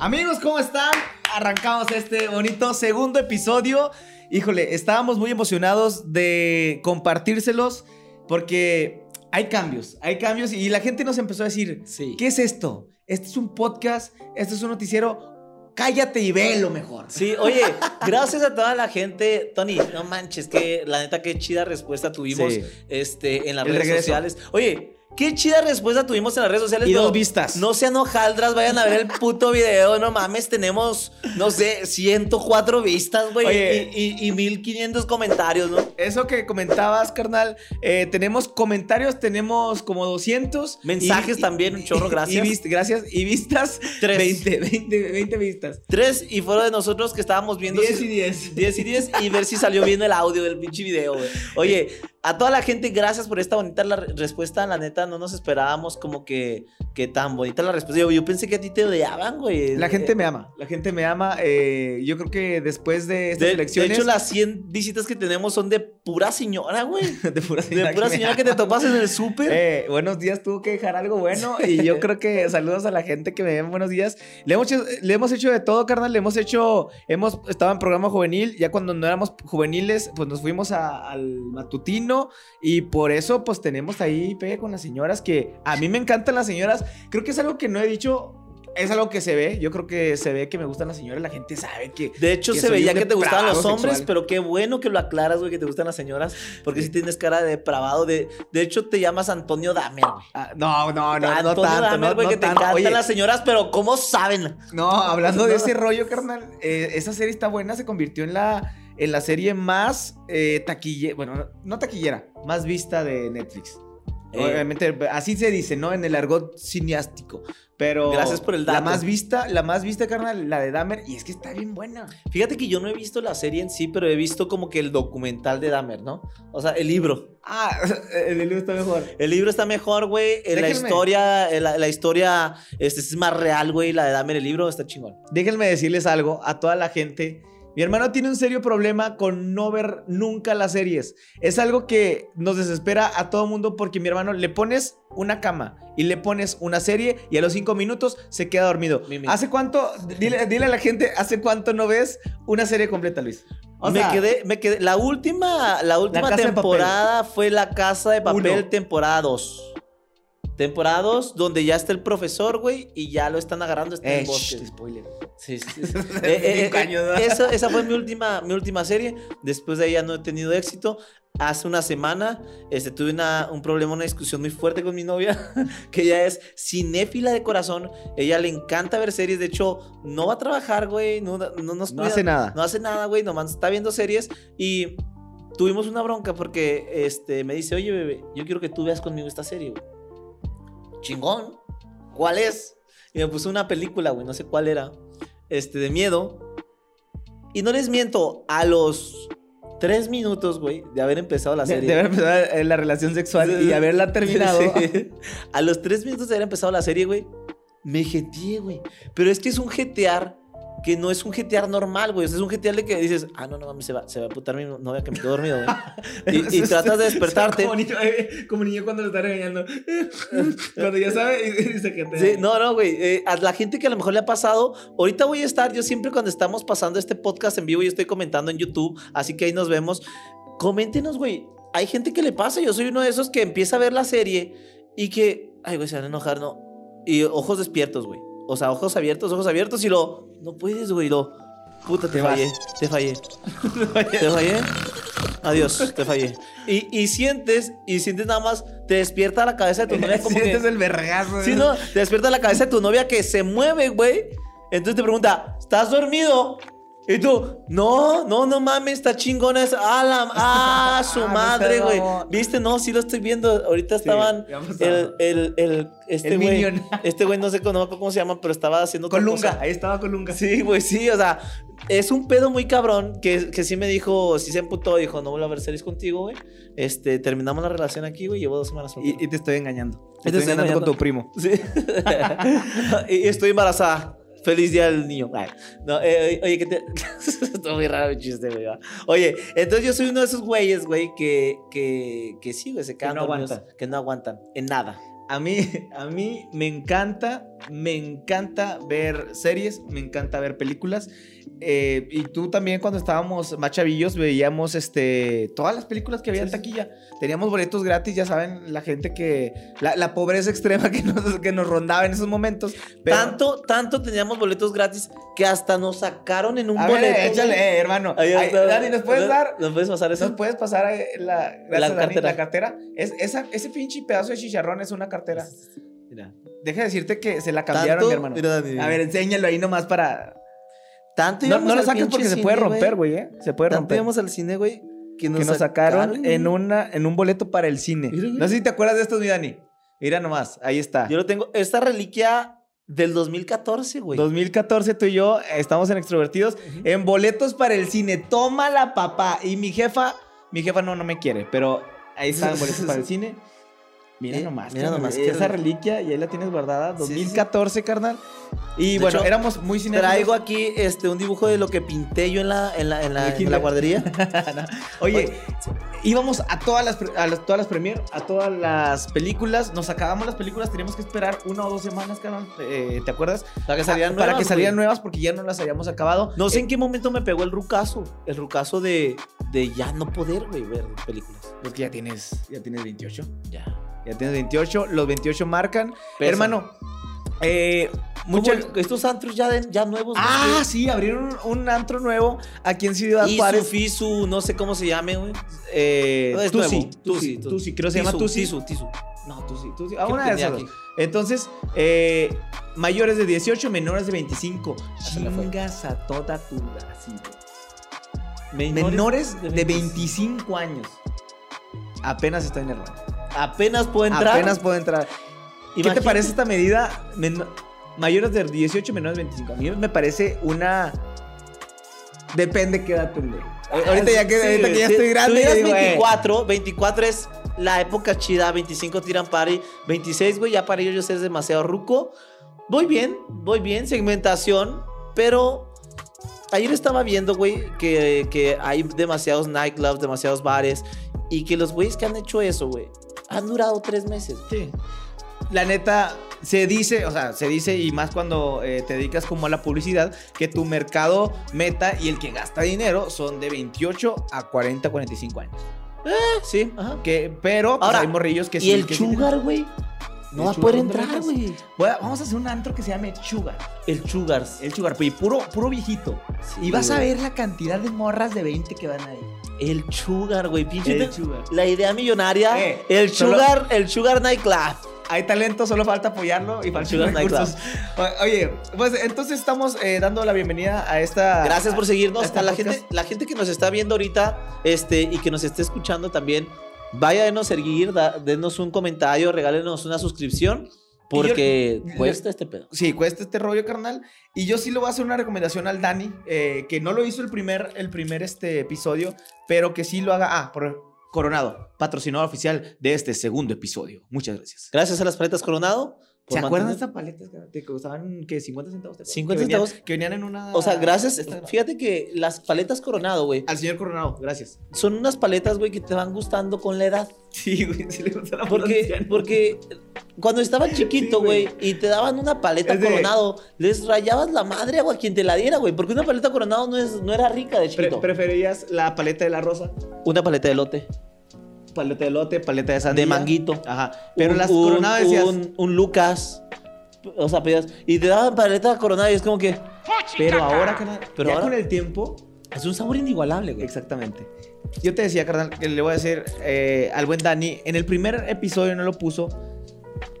Amigos, ¿cómo están? Arrancamos este bonito segundo episodio. Híjole, estábamos muy emocionados de compartírselos porque hay cambios, hay cambios y la gente nos empezó a decir, Sí. ¿qué es esto? Este es un podcast, este es un noticiero, cállate y ve lo mejor. Sí, oye, gracias a toda la gente. Tony, no manches, que la neta, qué chida respuesta tuvimos Sí. este, en las El redes regreso. sociales. Oye, qué chida respuesta tuvimos en las redes sociales. Y dos vistas. No sean hojaldras, vayan a ver el puto video. No mames, tenemos, no sé, 104 vistas, güey. Y, y, y 1500 comentarios, ¿no? Eso que comentabas, carnal, eh, tenemos comentarios, tenemos como 200. Mensajes y- también, un chorro, y gracias. vist- gracias. Y vistas, Tres. 20, 20, 20 vistas. Tres y fueron de nosotros que estábamos viendo. 10 si- y 10. 10 y 10 y ver si salió bien el audio del pinche video, güey. Oye, a toda la gente, gracias por esta bonita la re- respuesta. La neta, no nos esperábamos como que, que tan bonita la respuesta. Yo, yo pensé que a ti te odiaban, güey. La gente me ama, la gente me ama. eh, yo creo que después de estas De, de elecciones. hecho, las 100 visitas que tenemos son de pura señora, güey. de pura De pura me señora que te topas en el súper. Eh, buenos días, tuvo que dejar algo bueno. Y yo creo que saludos a la gente que me ven buenos días. Le hemos, hecho, le hemos hecho de todo, carnal. Le hemos hecho, hemos estado en programa juvenil. Ya cuando no éramos juveniles, pues nos fuimos a- al matutino. Y por eso, pues tenemos ahí pegue con las señoras. Que a mí me encantan las señoras. Creo que es algo que no he dicho. Es algo que se ve. Yo creo que se ve que me gustan las señoras. La gente sabe que. De hecho, que se veía que te gustaban los hombres, sexual. pero qué bueno que lo aclaras, güey, que te gustan las señoras. Porque si tienes cara de depravado. De, de hecho, te llamas Antonio Damer, güey. Ah, no, no, no, no Antonio tanto. Damer, no- güey, no que te tanto. encantan Oye, las señoras, pero ¿cómo saben? No, hablando de ese rollo, carnal, eh, esa serie está buena, se convirtió en la, en la serie más eh, taquillera, bueno, no, taquillera, más vista de Netflix. Eh. Obviamente, así se dice, ¿no? En el argot cineástico. Pero Gracias por el la dato. más vista, la más vista, carnal, la de Dahmer, y es que está bien buena. Fíjate que yo no he visto la serie en sí, pero he visto como que el documental de Dahmer, ¿no? O sea, el libro. Ah, el libro está mejor. El libro está mejor, güey. Eh, La historia, la, la historia este, es más real, güey. La de Dahmer, el libro, está chingón. Déjenme decirles algo a toda la gente. Mi hermano tiene un serio problema con no ver nunca las series. Es algo que nos desespera a todo mundo porque mi hermano le pones una cama y le pones una serie y a los cinco minutos se queda dormido. Mimi. ¿Hace cuánto? Dile, dile a la gente, ¿hace cuánto no ves una serie completa, Luis? O me sea, quedé, me quedé. La última, la última temporada fue La Casa de Papel, Uno. temporada 2. Temporada 2, donde ya está el profesor, güey, y ya lo están agarrando, está en bosques. shh, spoiler. Sí, sí, sí. Eh, eh, eh, años, ¿no? esa, esa fue mi última, mi última serie. Después de ya no he tenido éxito. Hace una semana este, tuve una- un problema, una discusión muy fuerte con mi novia, que ella es cinéfila de corazón. Ella le encanta ver series. De hecho, no va a trabajar, güey. No, no nos No cuida. hace nada. No hace nada, güey. Nomás está viendo series. Y tuvimos una bronca porque este, me dice, oye, bebé, yo quiero que tú veas conmigo esta serie, güey. Chingón. ¿Cuál es? Y me puso una película, güey, no sé cuál era. Este, de miedo. Y no les miento, a los tres minutos, güey, de haber empezado la serie. de haber empezado eh, la relación sexual y haberla terminado. Sí. A los tres minutos de haber empezado la serie, güey, me jeteé, güey. Pero es que es un jetear que no es un jetear normal, güey. O sea, es un jetear de que dices, ah, no, no mames, se va, se va a putar mi novia que me quedó dormido, güey. Y, y tratas de despertarte. Como niño, eh, como niño cuando lo está regañando. cuando ya sabe y dice que te. Sí, no, no, güey. eh, a la gente que a lo mejor le ha pasado, ahorita voy a estar, yo siempre cuando estamos pasando este podcast en vivo, yo estoy comentando en YouTube, así que ahí nos vemos. Coméntenos, güey. Hay gente que le pasa, yo soy uno de esos que empieza a ver la serie y que, ay, güey, se van a enojar, no. Y ojos despiertos, güey. O sea, ojos abiertos, ojos abiertos y lo, no puedes, güey, lo, puta, te, Te vas. fallé, te fallé. te fallé. Adiós, te fallé. Y, y sientes, y sientes nada más, te despierta la cabeza de tu novia como que... Sientes el vergazo. Sí, no, te despierta la cabeza de tu novia que se mueve, güey. Entonces te pregunta, ¿estás dormido? Y tú, no, no, no mames, está chingona esa. Ah, la, ah, su Ah, madre, güey. ¿Viste? No, sí lo estoy viendo. Ahorita Sí, estaban el, el, el, este güey. Este güey, no sé cómo, no se llama, pero estaba haciendo Colunga, ahí estaba Colunga. Sí, güey, sí, o sea, es un pedo muy cabrón que, que sí me dijo, sí se emputó, dijo, no vuelvo a ver series contigo, güey. Este, terminamos la relación aquí, güey, llevo dos semanas. Y, y te estoy engañando. Te estoy estoy engañando con engañando. tu primo. Sí. y estoy embarazada. Feliz día del niño. Ay, No, eh, oye, que te. Está muy raro el chiste, güey. Oye, entonces yo soy uno de esos güeyes, güey, que, que, que sí, güey, se quedan no dormidos, aguantan. Que no aguantan en nada. A mí, a mí me encanta, me encanta ver series, me encanta ver películas. Eh, y tú también cuando estábamos más chavillos veíamos este, todas las películas que había en taquilla. Teníamos boletos gratis, ya saben, la gente que... La, la pobreza extrema que nos, que nos rondaba en esos momentos. Pero- Tanto, tanto teníamos boletos gratis que hasta nos sacaron en un A boleto. échale, eh, hermano. Ahí Ay, está. Dani, ¿nos puedes dar? ¿Nos puedes pasar eso? ¿Nos puedes pasar eh, la, Dani, cartera. la cartera? Es, esa, ese pinche pedazo de chicharrón es una cartera. Mira. Deja de decirte que se la cambiaron, mi hermano. mira. A ver, enséñalo ahí nomás para. Tanto No, lo saques porque se puede romper, güey, ¿eh? Se puede Tanto romper. íbamos al cine, güey, que nos, que nos sacaron, en, una, en un boleto para el cine. Mira. No sé si te acuerdas de estos, mi Dani. Mira nomás, ahí está. Yo lo tengo. Esta reliquia del 2014, güey. 2014 tú y yo estamos en Extrovertidos en boletos para el cine. Tómala, papá. Y mi jefa, mi jefa no, no me quiere, pero ahí están boletos para el cine. Mira Eh, nomás, mira nomás, esa qué- reliquia y ahí la tienes guardada, Sí, sí, sí. 2014, carnal. Y De bueno, hecho, éramos muy cinéfilos. Traigo aquí este, un dibujo de lo que pinté yo en la, en la, en la, en la guardería. Oye, íbamos a todas las a las, todas las premier, a todas las películas, nos acabamos las películas, teníamos que esperar una o dos semanas, carnal. eh, ¿Te acuerdas? Para que salieran Ah, para nuevas, que salieran güey. nuevas porque ya no las habíamos acabado. No sé Eh, en qué momento me pegó el rucazo. El rucazo de, de ya no poder, güey, ver películas. Pues que ya tienes, ya tienes 28. Ya. Ya tienes 28, los 28 marcan. Hermano, eh, Mucho, estos antros ya, de- ya nuevos. Ah, sí, abrieron un, un antro nuevo aquí en Ciudad Isu, Juárez. Fisu, no sé cómo se llame, güey. Eh, No, es Tusi, nuevo. Tusi, Tusi, Tusi, creo que se llama Tusi. Tisu, Tisu. No, Tusi, Tusi. ¿Qué Ah, una de esas aquí? dos. Entonces, eh, mayores de 18, menores de 25. se le fue. Chingas a toda tu así. Menores, Menores de 25. 25 años. Apenas está en el rango. Apenas puedo entrar. Apenas puedo entrar. ¿Qué te Imagínate. parece esta medida? Mayores de 18, menores de 25. A mí me parece una. Depende qué edad tendré. Ahorita ya que, Sí, ahorita que ya estoy grande. Tú ya digas digo, eh, 24, 24 es la época chida, 25 tiran party, 26, güey, ya para ellos es demasiado ruco. Voy bien, voy bien, segmentación, pero ayer estaba viendo, güey, que, que hay demasiados nightclubs, demasiados bares, y que los güeyes que han hecho eso, güey, han durado tres meses. Sí. La neta, se dice, o sea, se dice, y más cuando eh, te dedicas como a la publicidad, que tu mercado meta y el que gasta dinero son de 28 a 40, 45 años. Sí, ajá. Que, pero pues, Ahora, hay morrillos que Y sí. el que sí sugar, güey, no ¿El va a poder entrar, güey. Vamos a hacer un antro que se llame Sugar. El sugars. El Sugar, y puro, puro viejito. Sí, y vas a ver la cantidad de morras de 20 que van ahí. El sugar, güey, pinche. El Sugar. La idea millonaria. Eh, el solo- sugar, el sugar nightclub. Hay talento, solo falta apoyarlo y falta Sugar recursos. O- Oye, pues entonces estamos eh, dando la bienvenida a esta. Gracias por seguirnos. a este A la podcast. gente, la gente que nos está viendo ahorita, este, y que nos esté escuchando también, vaya denos seguir, da- denos un comentario, regálenos una suscripción, porque yo- cuesta este pedo. Sí, cuesta este rollo, carnal. Y yo sí le voy a hacer una recomendación al Dani, eh, que no lo hizo el primer, el primer este episodio, pero que sí lo haga. Ah, por Coronado, patrocinador oficial de este segundo episodio. Muchas gracias. Gracias a las paletas Coronado. ¿Se acuerdan de estas paletas que costaban que 50 centavos? ¿te acuerdas? 50 Que venían- centavos. Que venían en una. O sea, gracias. Fíjate que las paletas Coronado, güey, Al señor Coronado, gracias. son unas paletas, güey, que te van gustando con la edad. Sí, güey, sí le gusta la Porque, porque cuando estaba chiquito, güey. y te daban una paleta de- coronado, les rayabas la madre a quien te la diera, güey. Porque una paleta coronado no, es, no era rica de Pre- chiquito. ¿Preferías la paleta de la rosa? una paleta de lote, Paleta de lote, paleta de sandía. de manguito. Ajá. Pero Un- las un- coronadas decías. Un, un Lucas. O sea, pedías. Y te daban paleta coronada y es como que. Pero ahora, carnal, Pero ya ahora- con el tiempo. Es un sabor inigualable, güey. Exactamente. Yo te decía, carnal, que le voy a decir eh, al buen Dani. En el primer episodio no lo puso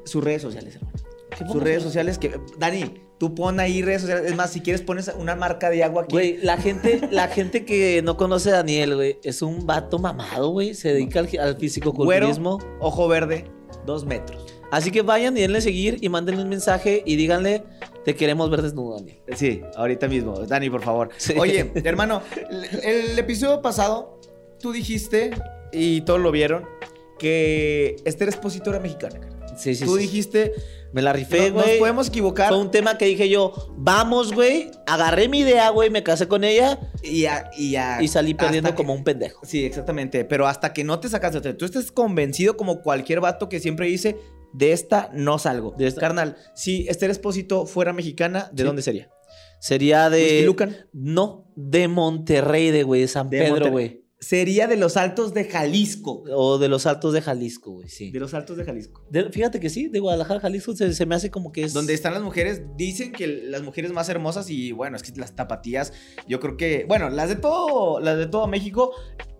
sus redes sociales, hermano. ¿Qué Sus redes sociales que. Dani, tú pon ahí redes sociales. Es más, si quieres pones una marca de agua aquí. Güey, la gente, la gente que no conoce a Daniel, güey, es un vato mamado, güey. Se dedica al, al Güero, fisicoculturismo. ojo verde, dos metros. Así que vayan y denle seguir y mándenle un mensaje y díganle, te queremos ver desnudo, Daniel. Sí, ahorita mismo. Dani, por favor. Sí. Oye, hermano, el, el episodio pasado, tú dijiste, y todos lo vieron, que Esther Expositora mexicana. carnal. Sí, sí, tú sí. dijiste, Me la rifé, no- nos güey. podemos equivocar. Fue un tema que dije yo, vamos, güey. Agarré mi idea, güey, me casé con ella Y, a- y, a- y salí perdiendo que- como un pendejo. Sí, exactamente. Pero hasta que no te sacaste, o sea, tú estés convencido como cualquier vato que siempre dice, de esta no salgo. De esta- Carnal, si Esther Espósito fuera mexicana, ¿de Sí. dónde sería? Sería de. Lucan. No, de Monterrey, de güey, de San De Pedro, güey. Sería de los Altos de Jalisco. O de los Altos de Jalisco, güey, sí. De los Altos de Jalisco. De- fíjate que sí, de Guadalajara, Jalisco, se, se me hace como que es. Donde están las mujeres, dicen que las mujeres más hermosas y bueno, es que las tapatías, yo creo que, bueno, las de todo, las de todo México,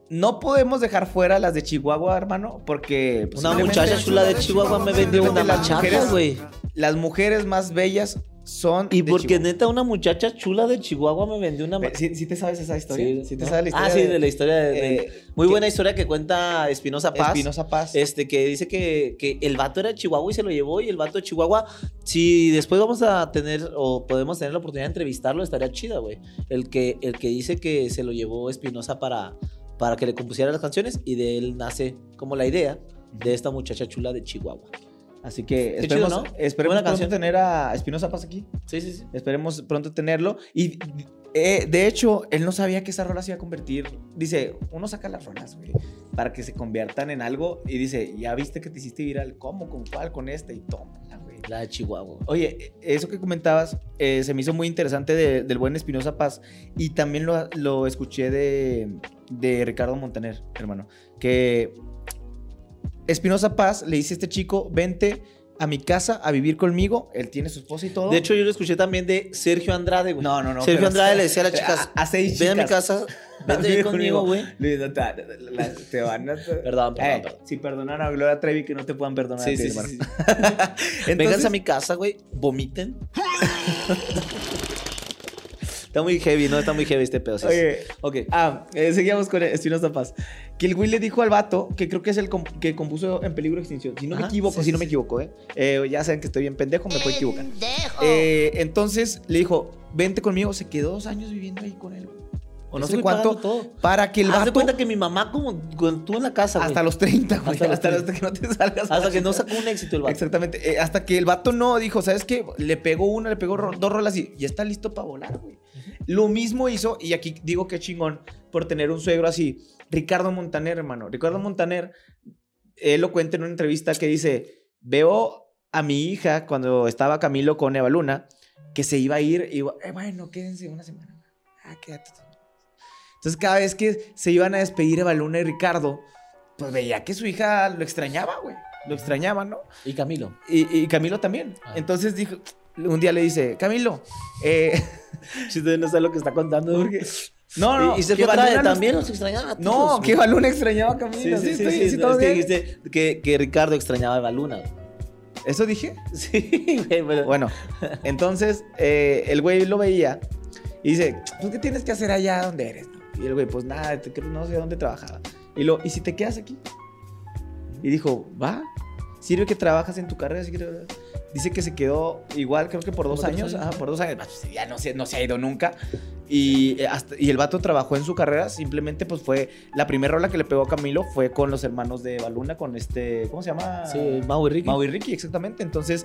no podemos dejar fuera las de Chihuahua, hermano, porque pues, Una muchacha chula de Chihuahua me vendió una mujeres- güey. Las mujeres más bellas son Y de porque Chihuahua. neta una muchacha chula de Chihuahua me vendió una ¿Sí, sí te sabes esa historia? ¿Sí, te ¿no? sabes la historia? Ah, sí, de la historia de, de- eh, muy que- buena historia que cuenta Espinosa Paz. Espinosa Paz. Este, que dice que, que el vato era de Chihuahua y se lo llevó. Y el vato de Chihuahua, si después vamos a tener o podemos tener la oportunidad de entrevistarlo, estaría chida, güey. El que, el que dice que se lo llevó Espinosa para, para que le compusiera las canciones y de él nace como la idea de esta muchacha chula de Chihuahua. Así que Qué esperemos, chido, ¿no? esperemos pronto canción. tener a Espinosa Paz aquí. Sí, sí, sí. Esperemos pronto tenerlo. Y eh, de hecho, él no sabía que esa rola se iba a convertir. Dice, uno saca las rolas, güey, para que se conviertan en algo. Y dice, ya viste que te hiciste viral. ¿Cómo? ¿Con cuál? Con este. Y tómala, güey. La de Chihuahua. Oye, eso que comentabas eh, se me hizo muy interesante de- del buen Espinosa Paz. Y también lo, lo escuché de, de Ricardo Montaner, hermano. Que Espinosa Paz le dice a este chico, vente a mi casa a vivir conmigo. Él tiene su esposa y todo. De hecho, yo lo escuché también de Sergio Andrade, güey. no, no, no. Sergio Andrade le decía a las chicas, A, a seis ven a mi chicas. casa, vente conmigo, güey. Te, van a... Perdón, perdón, Eh, perdón. Si perdonan a Gloria Trevi, que no te puedan perdonar Sí, a ti, sí, sí. Entonces- Vénganse a mi casa, güey. Vomiten. Está muy heavy, ¿no? Está muy heavy este pedo. Oye, Ok. Ah, eh, seguíamos con Espinosa Paz. Que el güey le dijo al vato, que creo que es el que compuso En Peligro de Extinción. Si no me equivoco, sí, si sí, no me sí. equivoco, ¿eh? Eh, Ya saben que estoy bien pendejo, me puedo equivocar. Eh, entonces le dijo, vente conmigo. Se quedó dos años viviendo ahí con él. O no sé cuánto. todo. Para que el Haz de vato... cuenta que mi mamá, como cuando tú en la casa, güey. Hasta los 30, güey. Hasta Hasta, los hasta que no te salgas. Hasta que no sacó un éxito el vato. Exactamente. Eh, hasta que el vato no dijo, ¿sabes qué? Le pegó una, le pegó ro- dos rolas y ya está listo para volar, güey. Lo mismo hizo, y aquí digo que chingón por tener un suegro así. Ricardo Montaner, hermano. Ricardo Montaner, él lo cuenta en una entrevista que dice: Veo a mi hija cuando estaba Camilo con Eva Luna, que se iba a ir, y "Eh, bueno, quédense una semana. Ah, quédate. Entonces, cada vez que se iban a despedir Eva Luna y Ricardo, pues veía que su hija lo extrañaba, güey. Lo extrañaba, ¿no? Y Camilo. Y, y Camilo también. Ah. Entonces dijo, un día le dice, Camilo, eh, Si usted no sabe lo que está contando, porque... no, no, Y, y Baluna los- también los extrañaba. a No, que. Baluna extrañaba a Camilo. Sí, sí, sí. estoy- sí, no, es que dijiste que, que Ricardo extrañaba a Baluna. ¿Eso dije? Sí, güey, pero... Bueno, entonces eh, el güey lo veía y dice, pues, ¿qué tienes que hacer allá donde eres? no?" Y el güey, pues nada, no sé dónde trabajaba. Y lo, ¿y si te quedas aquí? Y dijo, va, sirve que trabajas en tu carrera. Dice que se quedó igual, creo que por dos ¿Por dos años. años? Ajá, por dos años. Ya no se, no se ha ido nunca. Y, eh, hasta- y el vato trabajó en su carrera. Simplemente, pues fue. La primera rola que le pegó a Camilo fue con los hermanos de Baluna, con este. ¿Cómo se llama? Sí, Mau y Ricky. Mau y Ricky, exactamente. Entonces,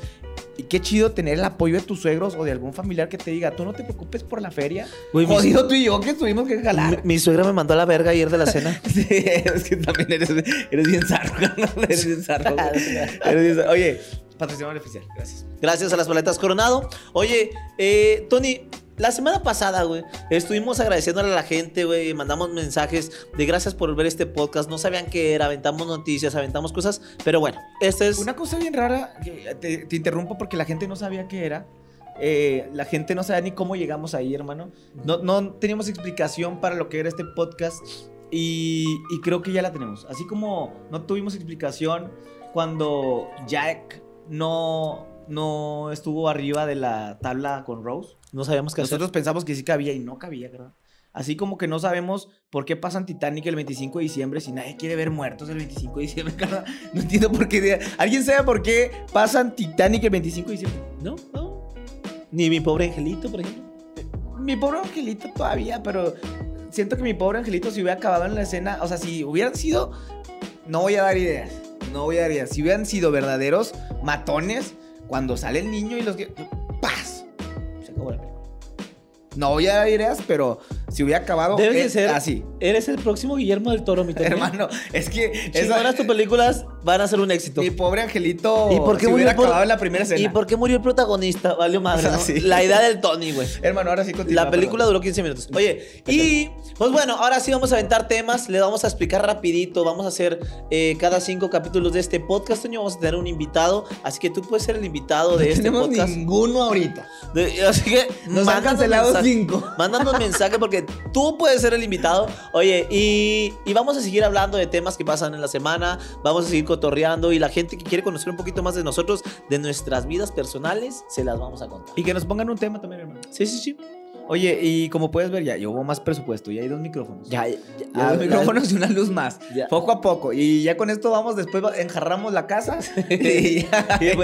y qué chido tener el apoyo de tus suegros o de algún familiar que te diga, tú no te preocupes por la feria. Güey, mi- Jodido tú y yo que tuvimos que Mi, jalar. mi suegra me mandó a la verga ayer de la cena. Sí, es que también eres, eres bien zarro, Eres bien zarro. Eres bien zarro. Oye, patrocinador oficial, gracias. Gracias a las paletas Coronado. Oye, eh, Tony, la semana pasada, güey, estuvimos agradeciéndole a la gente, güey, mandamos mensajes de gracias por ver este podcast. No sabían qué era, aventamos noticias, aventamos cosas, pero bueno, este es... Una cosa bien rara, te, te interrumpo porque la gente no sabía qué era. Eh, la gente no sabía ni cómo llegamos ahí, hermano. No, no teníamos explicación para lo que era este podcast y, y creo que ya la tenemos. Así como no tuvimos explicación cuando Jack no, no estuvo arriba de la tabla con Rose. No sabíamos hacer. Nosotros pensamos que sí cabía y no cabía, ¿verdad? Así como que no sabemos por qué pasan Titanic el 25 de diciembre si nadie quiere ver muertos el 25 de diciembre, carnal. No entiendo por qué. ¿Alguien sabe por qué pasan Titanic el 25 de diciembre? No, no. Ni mi pobre angelito, por ejemplo. Mi pobre angelito todavía, pero siento que mi pobre angelito si hubiera acabado en la escena, o sea, si hubieran sido, no voy a dar ideas, no voy a ideas, si hubieran sido verdaderos matones, cuando sale el niño y los. ¡Paz! Se acabó la película. No voy a dar ideas, pero si hubiera acabado Debe de ser así. Eres el próximo Guillermo del Toro, mi. Hermano, es que Esas esa, tus películas van a ser un éxito. mi pobre angelito ¿Y por qué murió hubiera acabado en la primera escena. ¿Y por qué murió el protagonista? Valió madre, ¿no? Sí. La idea del Tony, güey. Hermano, ahora sí continúa. La película duró 15 minutos. Oye, y pues bueno, ahora sí vamos a aventar temas. Le vamos a explicar rapidito. Vamos a hacer eh, cada cinco capítulos de este podcast. Toño, vamos a tener un invitado. Así que tú puedes ser el invitado de No este tenemos podcast. ninguno ahorita. De- así que Nos han cancelado mensaje. cinco. Mándanos mensaje porque tú puedes ser el invitado. Oye, y, y vamos a seguir hablando de temas que pasan en la semana. Vamos a seguir cotorreando. Y la gente que quiere conocer un poquito más de nosotros, de nuestras vidas personales, se las vamos a contar. Y que nos pongan un tema también, hermano. Sí, sí, sí. Oye, y como puedes ver, ya, yo hubo más presupuesto. Ya hay dos micrófonos. Ya, ya, Ya dos micrófonos y una luz más. Ya. Poco a poco. Y ya con esto vamos, después enjarramos la casa. y ya, Y le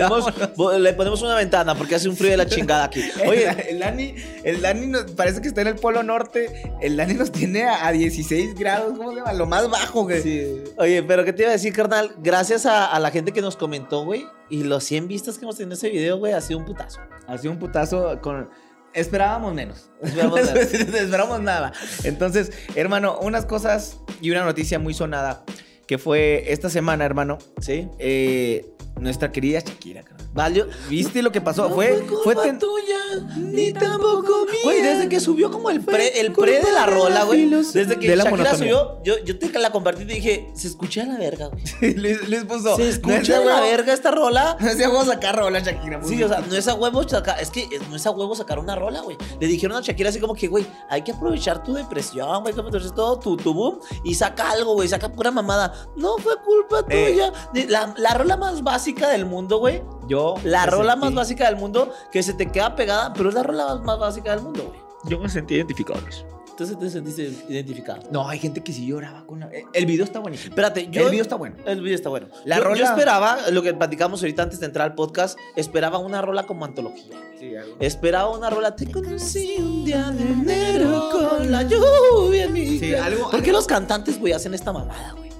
ponemos, le una ventana porque hace un frío de la chingada aquí. Oye, el Dani, el Dani nos- parece que está en el polo norte. El Dani nos tiene a, a 16 grados, ¿cómo se llama? Lo más bajo, güey. oye, pero ¿qué te iba a decir, carnal? Gracias a, a la gente que nos comentó, güey. Y los 100 vistas que hemos tenido en ese video, güey, ha sido un putazo. Ha sido un putazo con. Esperábamos menos. Esperábamos nada. Entonces, hermano, unas cosas y una noticia muy sonada que fue esta semana, hermano. ¿Sí? eh, nuestra querida Shakira, carnal. Valió. ¿Viste lo que pasó? No fue, fue culpa ten- tuya, ni tampoco mía. Güey, desde que subió como el pre, el pre de la rola, güey. Desde que De la Shakira monotonía. subió, yo, yo te la compartí y te dije, se escucha a la verga, güey. les, les puso. Se no escucha a la huevo- verga esta rola. No es de huevo sacar rola, Shakira. Sí, o sea, no es a huevo sacar, es que no es a huevo sacar una rola, güey. Le dijeron a Shakira así como que, güey, hay que aprovechar tu depresión, güey, que aprovechar todo tu, tu boom y saca algo, güey, saca pura mamada. No fue culpa Eh. tuya. La, la rola más básica del mundo, güey. yo. La me rola sentí- más básica del mundo que se te queda pegada, pero es la rola más, más básica del mundo, güey. Yo me sentí identificado. con eso. Entonces te sentiste identificado. No, hay gente que sí lloraba con la. eh, El video está buenísimo. Espérate, yo. el video está bueno. El video está bueno. La yo, rola- yo esperaba, lo que platicamos ahorita antes de entrar al podcast, esperaba una rola como antología. Sí, algo. Esperaba una rola. Te conocí un día de enero con la lluvia en mi Sí, algo- ¿Por qué los cantantes, güey, hacen esta mamada, güey?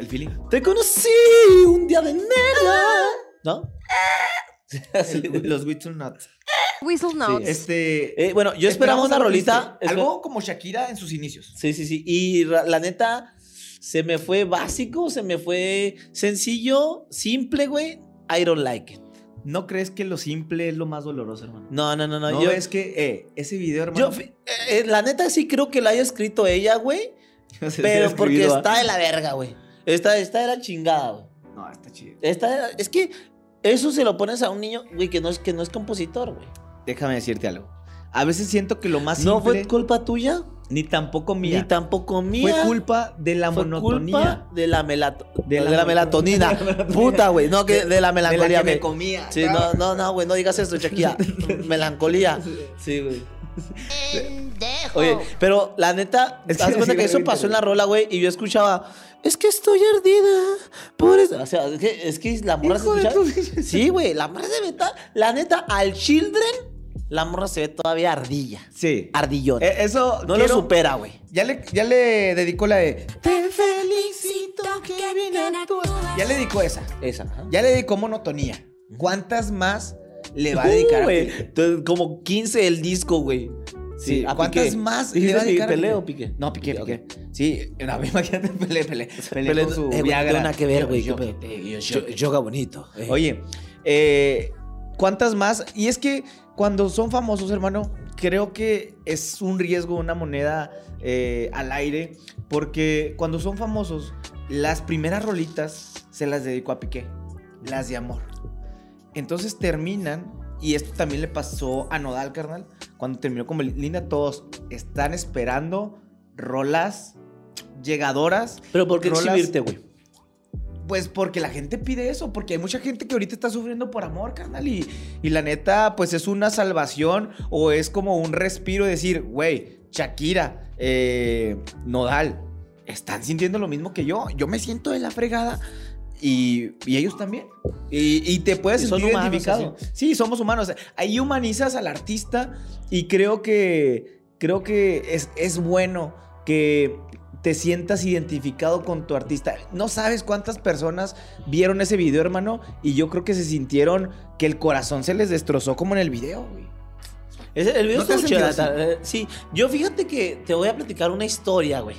El feeling. Te conocí un día de enero. ¿No? Los Whistle Nuts. Whistle Notes. Este. Eh, bueno, yo esperaba una rolita. Algo como Shakira en sus inicios. Sí, sí, sí. Y la neta, se me fue básico, se me fue sencillo, simple, güey. I don't like it. ¿No crees que lo simple es lo más doloroso, hermano? No, no, no, no. No, yo, es que eh, ese video, hermano. yo, eh, eh, la neta, sí creo que la haya escrito ella, güey. Pero porque está de la verga, güey. Esta, esta era chingada, güey. No, está chido. Esta era- es que eso se lo pones a un niño, güey, que no es, que no es compositor, güey. Déjame decirte algo. A veces siento que lo más No simple. fue culpa tuya, Ni tampoco mía. ni tampoco mía. Fue culpa de la Fue monotonía. culpa de la, melato- De la melatonina. de la melatonía. Puta, güey. No, que de, la de la melancolía. que me comía. Sí, no, no, no, güey. No digas eso, Shakira. melancolía. Sí, güey. Oye, pero la neta, Es que haz cuenta que eso pasó en la rola, güey, y yo escuchaba, es que estoy ardida por eso. O sea, es que, es que la morra se Hijo de escucha. Sí, güey, la morra se ve, ta- la neta, al Children, la morra se ve todavía ardilla. Sí. Ardillona. Eh, eso. no quiero- lo supera, güey. Ya le, ya le dedicó la de. Te felicito que bien actúas. Ya le dedicó esa. Esa. ajá. Ya le dedicó monotonía. ¿Cuántas más le va a dedicar? Uh, a güey. Piqué? Entonces, Como 15 el disco, güey. Sí, a ¿cuántas Piqué. más ¿Dijiste le va a dedicar? a Pelé Piqué? o Piqué? No, Piqué. Piqué. Sí, no, imagínate, Pelé, Pelé. Pelé con su eh, Viagra. no que ver, güey. Yo- yo- Yoga bonito. eh. Oye, eh, ¿cuántas más? Y es que cuando son famosos, hermano, creo que es un riesgo, una moneda eh, al aire, porque cuando son famosos, las primeras rolitas se las dedicó a Piqué, las de amor. Entonces terminan, y esto también le pasó a Nodal, carnal, cuando terminó como Linda, todos están esperando rolas llegadoras Pero ¿por qué exhibirte, güey? pues porque la gente pide eso, porque hay mucha gente que ahorita está sufriendo por amor, carnal, y, y la neta, pues es una salvación o es como un respiro decir, güey, Shakira, eh, Nodal, están sintiendo lo mismo que yo, yo me siento de la fregada. Y, y ellos también. Y, y te puedes Y sentir humanos, identificado. Sí, somos humanos. Ahí humanizas al artista y creo que, creo que es, es bueno que te sientas identificado con tu artista. No sabes cuántas personas vieron ese video, hermano, y yo creo que se sintieron que el corazón se les destrozó como en el video, güey. El video ¿No chido, eh, Sí, yo fíjate que te voy a platicar una historia, güey.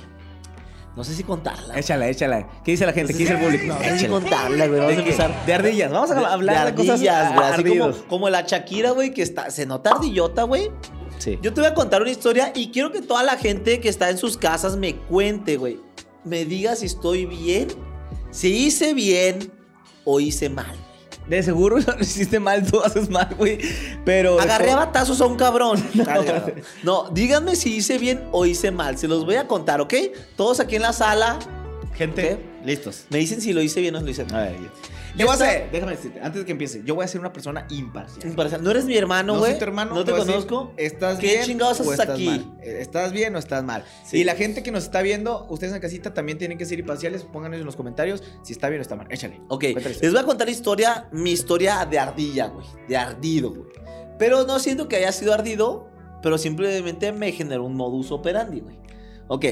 No sé si contarla. Échala, échala. ¿Qué dice la gente? ¿Qué dice el público? No, No, sé si contarla, güey. Vamos a ¿De empezar. De ardillas. Vamos a hablar de, cosas ardillas, güey. Así como la Shakira, güey, que está, se nota ardillota, güey. Sí. Yo te voy a contar una historia y quiero que toda la gente que está en sus casas me cuente, güey. Me diga si estoy bien, si hice bien o hice mal. De seguro lo hiciste mal, tú haces mal, güey. Pero. Agarré a batazos a un cabrón. No, díganme si hice bien o hice mal. Se los voy a contar, ¿ok? Todos aquí en la sala Gente, listos. me dicen si lo hice bien o lo hice A mal. ver, yo. Voy a ser, déjame decirte, antes de que empiece, yo voy a ser una persona imparcial. No eres mi hermano, No güey. soy tu hermano. No te voy a decir, conozco. ¿Estás ¿Qué bien? chingados o haces estás aquí? mal? Eh, ¿Estás bien o estás mal? Sí. Y la gente que nos está viendo, ustedes en casita también tienen que ser imparciales. Pónganos en los comentarios si está bien o está mal. Échale. Ok, les voy a contar la historia, mi historia de ardilla, güey. De ardido, güey. Pero no siento que haya sido ardido, pero simplemente me generó un modus operandi, güey. Ok,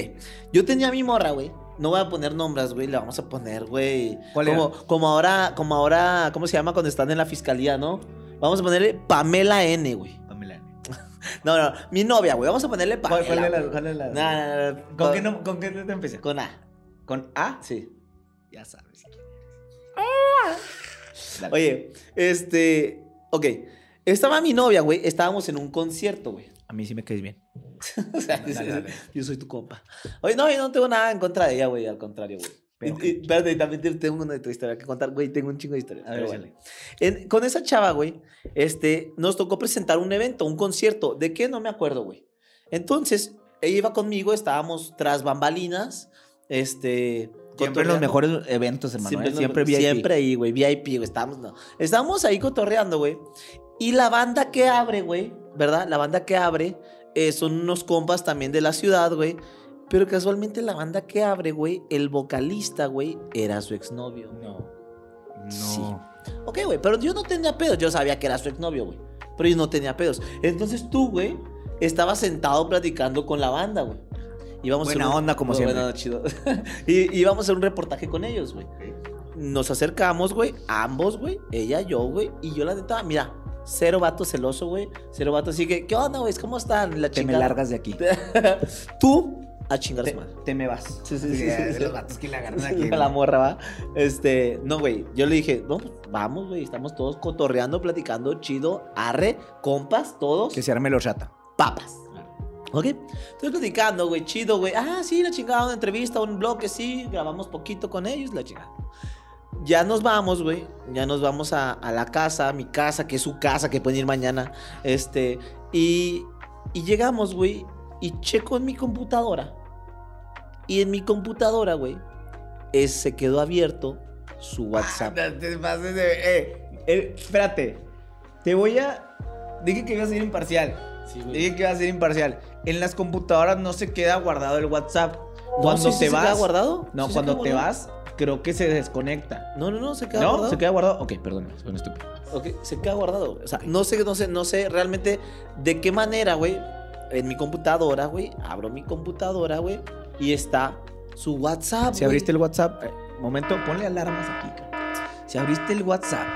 yo tenía a mi morra, güey. No voy a poner nombres, güey. Le vamos a poner, güey. ¿Cuál como, como ahora, como ahora, ¿cómo se llama cuando están en la fiscalía, no? Vamos a ponerle Pamela N, güey. Pamela. No, no, mi novia, güey. Vamos a ponerle Pamela. ¿Cuál, es la, es la- ¿Con, con- qué no, ¿Con qué te empecé? Con A. ¿Con A? Sí. Ya sabes. Oye, este. Ok. Estaba mi novia, güey. Estábamos en un concierto, güey. A mí sí me caes bien. O sea, Dale, dale. yo soy tu compa. Oye, no, yo no tengo nada en contra de ella, güey. Al contrario, güey. Pero Y- y- Espérate, también te- tengo una de tu historia que contar, güey. Tengo un chingo de historias. A ver, échale. En- con esa chava, güey, este, nos tocó presentar un evento, un concierto. ¿De qué? No me acuerdo, güey. Entonces, ella iba conmigo, estábamos tras bambalinas, este... Siempre en los mejores eventos, hermano. Siempre, ¿eh? nos- Siempre VIP. Siempre ahí, güey, VIP, güey. Estábamos, no. Estábamos ahí cotorreando, güey. Y la banda que abre, güey, ¿verdad? La banda que abre eh, son unos compas también de la ciudad, güey. Pero casualmente la banda que abre, güey, el vocalista, güey, era su exnovio. No. No. Sí. Ok, güey, pero yo no tenía pedos. Yo sabía que era su exnovio, güey. Pero yo no tenía pedos. Entonces tú, güey, estabas sentado platicando con la banda, güey. Íbamos a Buena hacer un- onda, como Buena siempre. onda, chido. y íbamos a hacer un reportaje con ellos, güey. Nos acercamos, güey, ambos, güey, ella, yo, güey, y yo la neta, mira, cero vato celoso, güey, cero vato así que, ¿qué onda, güey? ¿Cómo están? La Te me largas de aquí. Tú, a chingar Te, te me vas. Sí, sí, sí, sí, sí. los vatos que le agarran aquí. La morra, va. Este, no, güey. Yo le dije, no, pues vamos, güey. Estamos todos cotorreando, platicando, chido, arre, compas, todos, Que se arme los rata. papas. ¿Ok? Estoy platicando, güey, chido, güey. Ah, sí, la chingada, una entrevista, un bloque, sí. Grabamos poquito con ellos, la chingada. Ya nos vamos, güey. Ya nos vamos a, a la casa, a mi casa, que es su casa, que pueden ir mañana. Este, y, y llegamos, güey. Y checo en mi computadora. Y en mi computadora, güey, es- se quedó abierto su WhatsApp. No te pases de. Eh, eh, espérate. Te voy a. Dije que iba a ser imparcial. Sí. Dije que iba a ser imparcial. En las computadoras no se queda guardado el WhatsApp. No, Cuando sí, sí te se vas. queda guardado? No, Sí se cuando te guardado. vas, creo que se desconecta. No, no, no, se queda ¿No? guardado. ¿Se queda guardado? Ok, perdón, soy un estúpido. Ok, se queda guardado. O sea, no sé, no sé, no sé realmente de qué manera, güey. En mi computadora, güey. Abro mi computadora, güey. Y está su WhatsApp. Si abriste el WhatsApp, eh, momento, ponle alarmas aquí. Si abriste el WhatsApp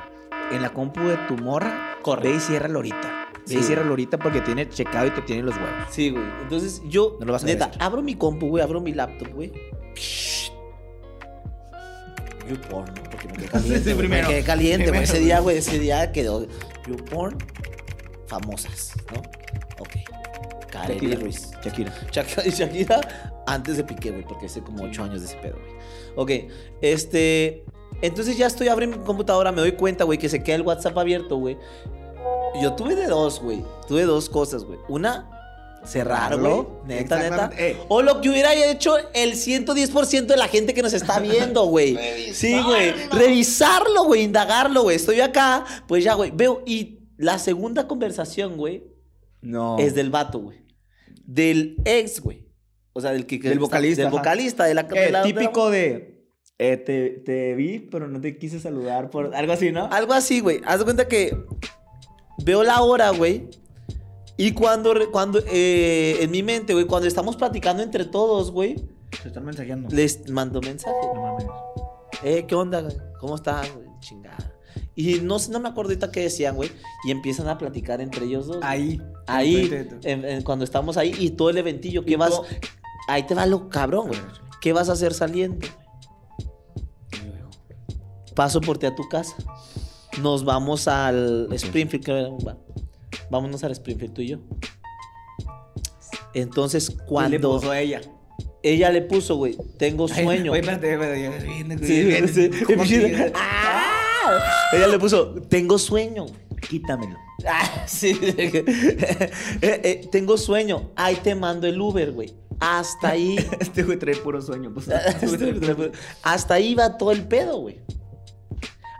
en la compu de tu morra, Corre. y ciérralo ahorita. Sí. y ciérralo ahorita porque tiene checado y te tiene los huevos. Sí, güey. Entonces yo, No lo vas a neta, abro mi compu, güey. Abro mi laptop, güey. YouPorn, ¿no? porque me quedé caliente. Sí, güey. Me quedé caliente, güey. Ese día, güey, ese día quedó YouPorn famosas, ¿no? Ok. Kareli Shakira. Ruiz. Shakira. Shakira, Shakira antes de Piqué, güey, porque hace como 8 años de ese pedo, güey. Ok, este. Entonces ya estoy abriendo mi computadora, me doy cuenta, güey, que se queda el WhatsApp abierto, güey. Yo tuve de dos, güey. Tuve dos cosas, güey. Una, cerrarlo. Neta, neta. Eh, O lo que hubiera hecho el 110% de la gente que nos está viendo, güey. sí, güey. Revisarlo, güey. Indagarlo, güey. Estoy acá, pues ya, güey. Veo. Y la segunda conversación, güey, no. es del vato, güey. Del ex, güey. O sea, del que. Del vocalista, Del vocalista, de la. Eh, de la- de la- típico de. eh, te, te vi, pero no te quise saludar por algo así, ¿no? Algo así, güey. Haz de cuenta que veo la hora, güey. Y cuando, cuando eh, en mi mente, güey, cuando estamos platicando entre todos, güey, Se están mensajeando. les mando mensaje. No mames. Eh, ¿qué onda, güey? ¿Cómo güey? Chingada. Y no sé, no me acuerdo ahorita qué decían, güey. Y empiezan a platicar entre ellos dos. Ahí. Ahí, en- en- cuando estamos ahí y todo el eventillo, Y que vas. todo- Ahí te va lo cabrón, güey. ¿Qué vas a hacer saliendo? Paso por ti a tu casa. Nos vamos al Springfield. Vámonos al Springfield tú y yo. Entonces, ¿Qué le cuando puso a ella? ella le puso, güey, tengo sueño. Oye, espérate, espérate, Sí, viene. sí. ¿Cómo Y me que- dice, ¡Ah! Ella le puso, tengo sueño. Quítamelo. Ah, sí. Eh, eh, tengo sueño. Ahí te mando el Uber, güey. Hasta ahí. Este güey trae puro sueño. Pues. Hasta ahí va todo el pedo, güey.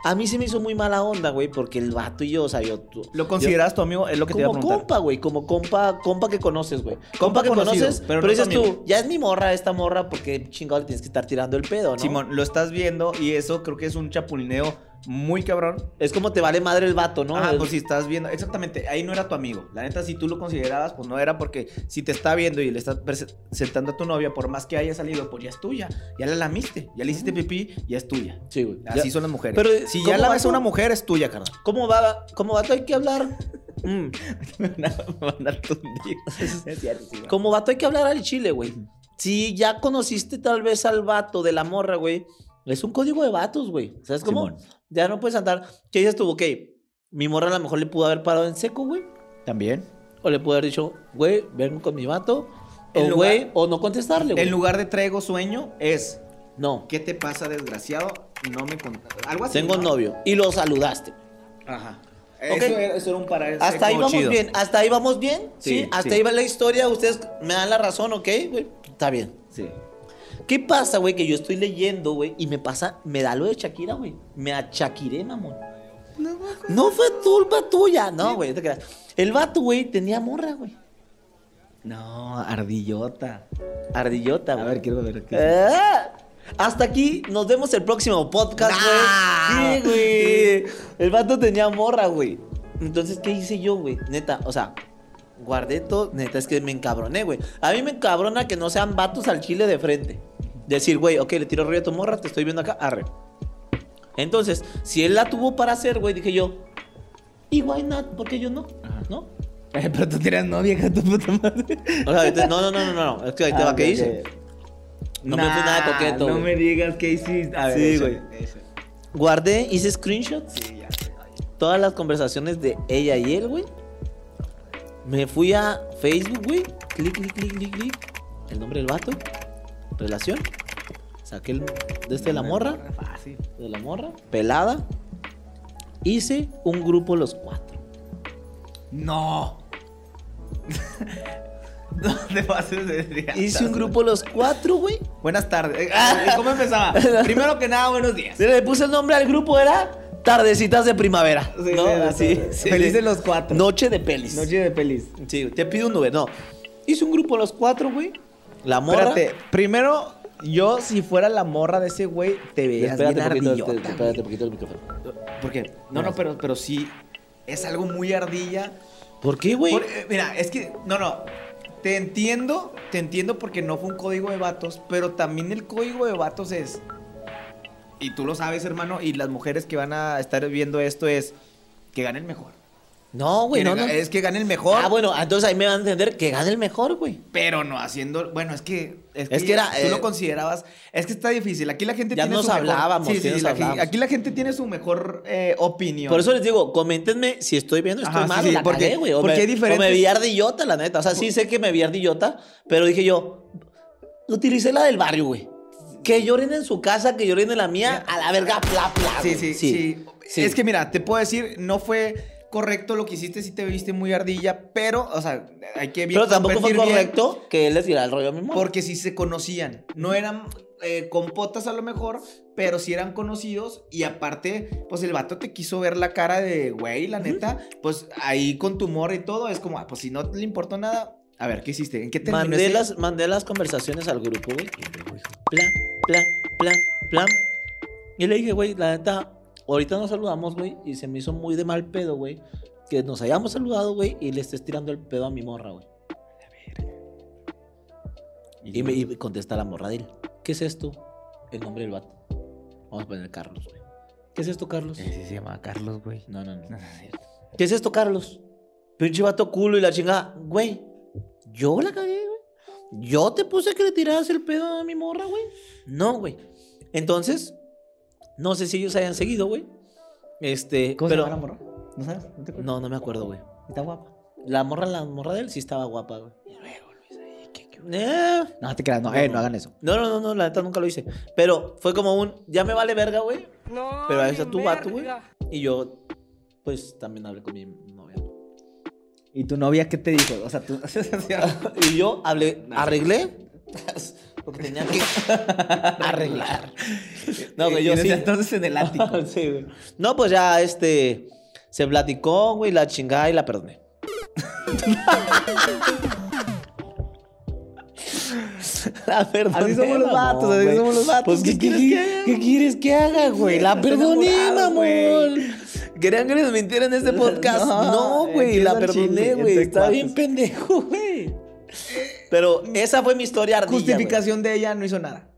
A mí se me hizo muy mala onda, güey, porque el vato y yo, o sea, yo. ¿Lo consideras tu amigo? Es lo que te iba a Como compa, güey, como compa, compa que conoces, güey. Compa, Compa que conocido, conoces, pero pero, no dices tú, ya es mi morra esta morra, porque chingado le tienes que estar tirando el pedo, ¿no? Simón, lo estás viendo y eso creo que es un chapulineo muy cabrón. Es como te vale madre el vato, ¿no? Ah, El- pues si estás viendo, exactamente, ahí no era tu amigo. La neta, si tú lo considerabas, pues no era porque si te está viendo y le estás presentando a tu novia, por más que haya salido, pues ya es tuya. Ya la lamiste, ya le hiciste pipí, ya es tuya. Sí, güey. Así Ya- son las mujeres. Pero, si ¿cómo ya la ves a una mujer, es tuya, carnal. ¿Cómo va? ¿Cómo vato hay que hablar? Mm. Me van a. Como vato hay que hablar al chile, güey. Si ya conociste tal vez al vato de la morra, güey. Es un código de vatos, güey. ¿Sabes cómo? Simón. Ya no puedes andar. ¿Qué dices tú? Ok, mi morra a lo mejor le pudo haber parado en seco, güey. También. O le pudo haber dicho, güey, ven con mi vato. O, güey, o no contestarle, güey. En lugar de traigo sueño, es No, ¿qué te pasa, desgraciado? No me contaste. Algo así. tengo ¿no? novio. Y lo saludaste. Ajá. Eso, era, eso era un para Hasta ahí vamos chido. bien. Hasta ahí vamos bien. Sí, Sí, hasta sí. ahí va la historia. Ustedes me dan la razón, ¿ok? Güey, está bien. Sí. ¿Qué pasa, güey? Que yo estoy leyendo, güey, y me pasa, me da lo de Shakira, güey. Me achaquiré, mamón. No fue culpa tuya. No, güey, no te creas. El vato, güey, tenía morra, güey. No, ardillota. Ardillota, A güey. ver, quiero ver. qué- Ah, Hasta aquí, nos vemos el próximo podcast, Nah. güey. Sí, güey. El vato tenía morra, güey. Entonces, ¿qué hice yo, güey? Neta, o sea, guardé todo. Neta, es que me encabroné, güey. A mí me encabrona que no sean vatos al chile de frente. Decir, güey, ok, le tiro rollo a tu morra, te estoy viendo acá, arre. Entonces, si él la tuvo para hacer, güey, dije yo, ¿y why not? ¿Por qué yo no? Ajá. ¿No? Eh, pero tú tienes novia, hija de tu puta madre. O sea, ahorita- no, no, no, no, no, no. Es que ahí te Ah, va, ¿qué hice? No me fui nada Nah, coqueto, No me digas qué hiciste. A ver, Sí, güey. Guardé, hice screenshots. Sí, ya. todas las conversaciones de ella y él, güey. Me fui a Facebook, güey. Clic, clic, clic, clic, clic. El nombre del vato. Relación. Saqué el de este de la morra. Fácil. De la morra. Pelada. Hice un grupo los cuatro. No. no te pases de riata, Hice un grupo los cuatro, güey. Buenas tardes. Ah, ¿Cómo empezaba? Primero que nada, buenos días. Le puse el nombre al grupo, era Tardecitas de Primavera. Sí, ¿no? sí, Así. sí. sí, Felices sí. los cuatro. Noche de pelis. Noche de pelis. Sí, te pido un Uber. No. Hice un grupo los cuatro, güey. La morra. Espérate, primero, yo si fuera la morra de ese güey, te veías Espérate bien un poquito, ardillota. te- espérate un poquito el micrófono. ¿Por qué? No, no, pero, pero sí, es algo muy ardilla. ¿Por qué, güey? Por- eh, mira, es que, no, no. Te entiendo, te entiendo porque no fue un código de vatos, pero también el código de vatos es. Y tú lo sabes, hermano, y las mujeres que van a estar viendo esto es que gane el mejor. No, güey, no, Es que gane el mejor. Ah, bueno, entonces ahí me van a entender que gane el mejor, güey. Pero no haciendo. Bueno, es que. Es Es que era, Tú eh, lo considerabas. Es que está difícil. Aquí la gente Ya tiene nos su mejor- hablábamos, sí sí, nos hablábamos. Aquí la gente tiene su mejor eh, opinión. Por eso les digo, coméntenme si estoy bien o estoy Ajá, mal. sí, la porque- cagué, güey. O, porque me, diferentes- o me vi ardillota, la neta. O sea, sí sé que me vi ardillota, pero dije yo, utilicé la del barrio, güey. Que lloren en su casa, que lloren en la mía, a la verga, bla, bla. Sí, sí, sí. Es que mira, te puedo decir, no fue correcto lo que hiciste, sí te viste muy ardilla, pero, o sea, hay que bien Pero tampoco fue bien, correcto que él les tirara el rollo a mi. Porque sí se conocían. No eran eh, compotas a lo mejor, pero sí eran conocidos. Y aparte, pues el vato te quiso ver la cara de, güey, la neta, pues ahí con tu morra y todo, es como, ah, pues si no le importó nada, a ver, ¿qué hiciste? ¿En qué terminó Mandé las, mandé las conversaciones al grupo, güey. Plan, plan, plan, plan. Y le dije, güey, la neta, ahorita nos saludamos, güey. Y se me hizo muy de mal pedo, güey. Que nos hayamos saludado, güey. Y le estés tirando el pedo a mi morra, güey. Y me, y me contesta la morra, dile, ¿qué es esto? El nombre del vato. Vamos a poner Carlos, güey. ¿Qué es esto, Carlos? Sí, se llama Carlos, güey. No, no, no. No, no es cierto. ¿Qué es esto, Carlos? Pinche vato culo y la chingada. Güey, yo la cagué, güey. Yo te puse que le tiraras el pedo a mi morra, güey. No, güey. Entonces, no sé si ellos hayan seguido, güey. Este, ¿Cómo pero se llama la morra? ¿No sabes? ¿No te acuerdas? no, no me acuerdo, güey. Está guapa. La morra, la morra de él sí estaba guapa, güey. Eh, No, te creas, no, eh, no hagan eso. No, no, no, no, la neta nunca lo hice. Pero fue como un, ya me vale verga, güey. No, Pero ahí está tu vato, güey. Y yo, pues también hablé con mi novia. ¿Y tu novia qué te dijo? O sea, tú. y yo hablé, arreglé. Porque tenía que arreglar. No, güey, yo sí. Entonces en el ático. Sí, güey. No, pues ya, este. Se platicó, güey, la chingada y la perdoné. la perdoné. Así somos los vatos, mamón, así güey. somos los vatos. Pues, ¿qué, ¿Qué quieres que, haga, ¿qué quieres que haga, güey? La perdoné, mamón. Querían que les mintiera en este podcast. No, No, güey, la perdoné, güey. Está bien pendejo, güey. Pero esa fue mi historia ardilla, güey. Justificación de ella no hizo nada.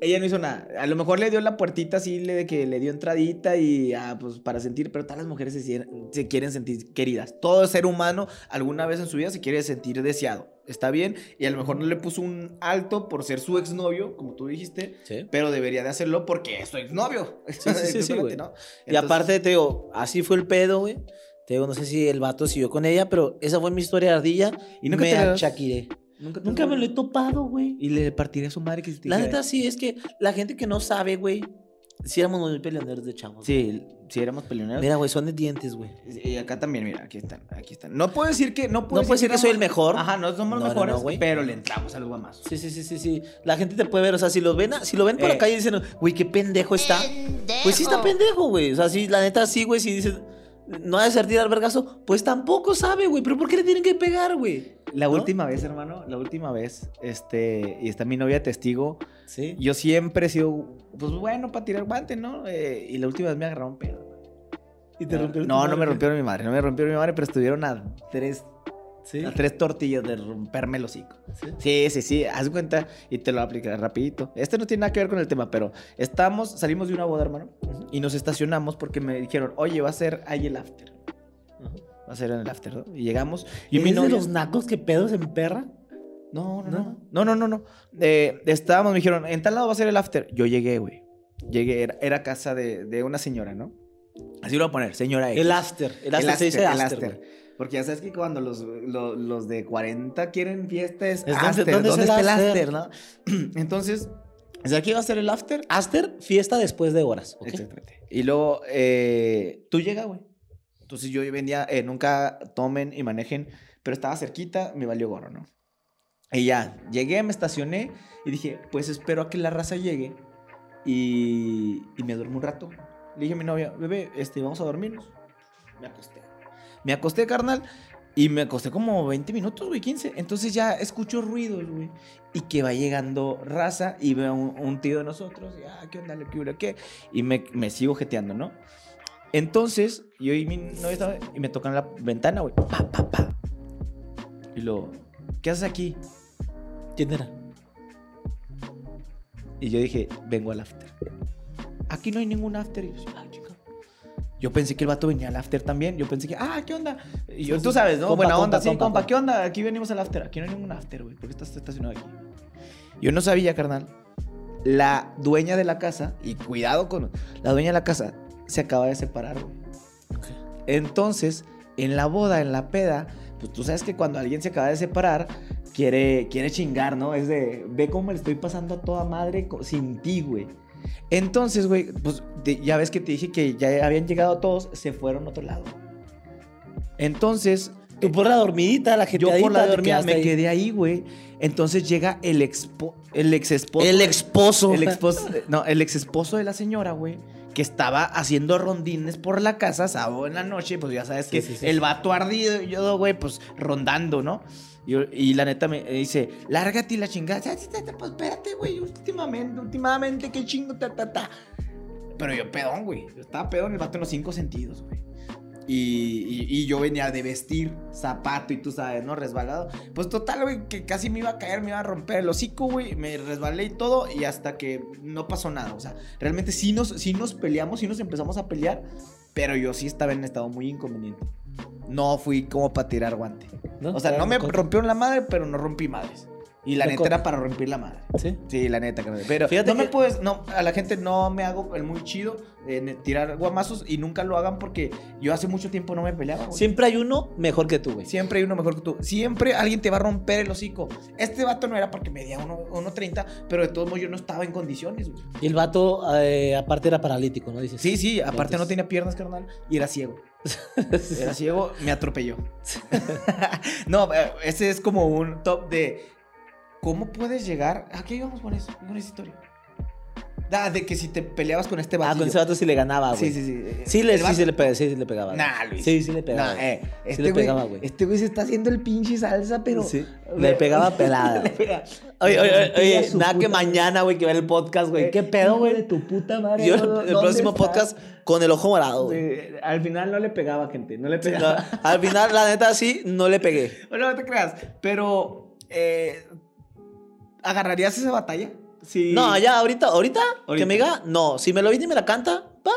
Ella no hizo nada. A lo mejor le dio la puertita así le- de que le dio entradita y ah, pues para sentir, pero todas las mujeres se, se quieren sentir queridas. Todo ser humano alguna vez en su vida se quiere sentir deseado. Está bien. Y a lo mejor no le puso un alto por ser su exnovio, como tú dijiste, Sí. pero debería de hacerlo porque es su exnovio. Sí, sí, sí. Y aparte, te digo, así fue el pedo, güey. Te digo, no sé si el vato siguió con ella, pero esa fue mi historia ardilla. ¿Y nunca me te achaquiré. Nunca, te- Nunca me lo he topado, güey. Y le partiré a su madre que se te La neta sí, es que la gente que no sabe, güey, sí éramos muy peleoneros de chavos. Sí, sí éramos peleoneros. Mira, güey, son de dientes, güey. Y acá también, mira, aquí están, aquí están. No puedo decir que no No puedo puedo decir que soy el mejor. Ajá, no somos No, los no, mejores, no, güey. pero le entramos a los guamazos. Sí, sí, sí, sí, sí. La gente te puede ver, o sea, si los ven, si lo ven por Eh. la calle y dicen, güey, qué pendejo está. Pues sí está pendejo, güey. O sea, sí, la neta sí, güey, si dices, no ha de ser tirar vergazo, pues tampoco sabe, güey. Pero ¿por qué le tienen que pegar, güey? La ¿No? última vez, hermano, la última vez, este, y está mi novia testigo, Sí. yo siempre he sido, pues bueno, para tirar guante, ¿no? Eh, y la última vez me agarraron pedo. Y te rompieron tu No, no madre, me rompieron mi madre, no me rompieron mi madre, pero estuvieron a tres, Sí. a tres tortillas de romperme el hocico. Sí. Sí, sí, sí, haz cuenta y te lo aplicaré rapidito. Este no tiene nada que ver con el tema, pero estamos, salimos de una boda, hermano, y nos estacionamos porque me dijeron, oye, va a ser ahí el after. Va a ser en el after, ¿no? Y llegamos. Y ¿Y mi de novia... los nacos que pedos en perra? No, no, ¿No? no. No, no, no, no. Eh, estábamos, me dijeron, en tal lado va a ser el after. Yo llegué, güey. Llegué, era, era casa de, de una señora, ¿no? Así lo voy a poner, señora X. El after. El after, se dice el after. after. Porque ya sabes que cuando los, lo- los de 40 quieren fiesta es, after. ¿dónde ¿Dónde, es el after? no? Entonces, ¿es aquí va a ser el after? After, fiesta después de horas. Exactamente. Y luego, eh, tú llegas, güey. Entonces yo venía, eh, nunca tomen y manejen, pero estaba cerquita, me valió gorro, ¿no? Y ya, llegué, me estacioné y dije, pues espero a que la raza llegue y, y me duermo un rato. Le dije a mi novia, bebé, este, vamos a dormirnos. Me acosté. Me acosté, carnal, y me acosté como 20 minutos, güey, 15. Entonces ya escucho ruidos, güey, y que va llegando raza y veo un, un tío de nosotros, y, ah, ¿qué onda, le qué, qué? Y me, me sigo jeteando, ¿no? Entonces, yo y mi novia estaba, y me tocan la ventana, güey, pa, pa, pa. Y luego, ¿qué haces aquí? ¿Quién era? Y yo dije, vengo al after. Aquí no hay ningún after. Y yo, "Ah, chica". Yo pensé que el vato venía al after también. Yo pensé que, ah, ¿qué onda? Y yo, Sí, tú sí. sabes, ¿no? Compa, Buena compa, onda, sí, compa, compa, compa. ¿qué onda? Aquí venimos al after. Aquí no hay ningún after, güey. ¿Por qué estás estacionado aquí? Yo no sabía, carnal. La dueña de la casa, y cuidado con. La dueña de la casa se acaba de separar, güey. Entonces, en la boda, en la peda, pues tú sabes que cuando alguien se acaba de separar, quiere, quiere chingar, ¿no? Es de, ve cómo le estoy pasando a toda madre sin ti, güey. Entonces, güey, pues ya ves que te dije que ya habían llegado todos, se fueron a otro lado. Entonces, Tú por la dormidita, la gente yo por la dormida me quedé ahí, güey. Entonces llega el expo, el ex esposo. El esposo. El esposo, no, el ex esposo de la señora, güey, que estaba haciendo rondines por la casa sábado en la noche, pues ya sabes Sí, que sí, sí. el vato ardido, y yo, güey, pues rondando, ¿no? Y, y la neta me dice, lárgate la chingada. "Ah, sí, sí, sí, Pues espérate, güey, últimamente, últimamente, qué chingo, ta, ta, ta. Pero yo pedón, güey. Yo estaba pedón, el vato en los cinco sentidos, güey. Y, y- y yo venía de vestir zapato y tú sabes, ¿no? Resbalado. Pues total, güey, que casi me iba a caer, me iba a romper el hocico, güey. Me resbalé y todo y hasta que no pasó nada. O sea, realmente sí nos, sí nos peleamos, sí nos empezamos a pelear, pero yo sí estaba en estado muy inconveniente. No fui como para tirar guante. O sea, no me rompieron la madre, pero no rompí madres. Y la neta era para romper la madre. Sí. Sí, la neta. Pero Fíjate no me puedes, no, a la gente no me hago el muy chido en tirar guamazos y nunca lo hagan porque yo hace mucho tiempo no me peleaba, güey. Siempre hay uno mejor que tú, güey. Siempre hay uno mejor que tú. Siempre alguien te va a romper el hocico. Este vato no era porque medía uno- 1.30, pero de todos modos yo no estaba en condiciones, güey. Y el vato, eh, aparte, era paralítico, ¿no? Dices. Sí, sí, aparte no tenía piernas, carnal, y era ciego. Era ciego, me atropelló. no, eh, ese es como un top de cómo puedes llegar. ¿A qué íbamos con eso? Con esa historia. Ah, de que si te peleabas con este Ah, vato. con ese vato sí le ganaba, güey. Sí, sí, sí. Sí, le, sí, le pegaba, sí, sí le pegaba. Nah, Luis. Sí, sí le pegaba. Güey. eh, este le güey, pegaba, güey. Este güey se está haciendo el pinche salsa, pero. Sí, le pegaba pelada. Le Oye, oye, oye, oye, nada que mañana, güey, que va el podcast, güey. Eh, ¿Qué pedo, güey? De tu puta madre. Yo, ¿dó- el próximo podcast con el ojo morado, güey. Eh, al final no le pegaba, gente. No le No, pegaba. al final, la neta, sí, no le pegué. Bueno, no te creas. Pero. eh, ¿Agarrarías esa batalla? Sí. No, ya, ahorita, ahorita, Ahorita. que me diga, no. Si me lo viene y me la canta, pa,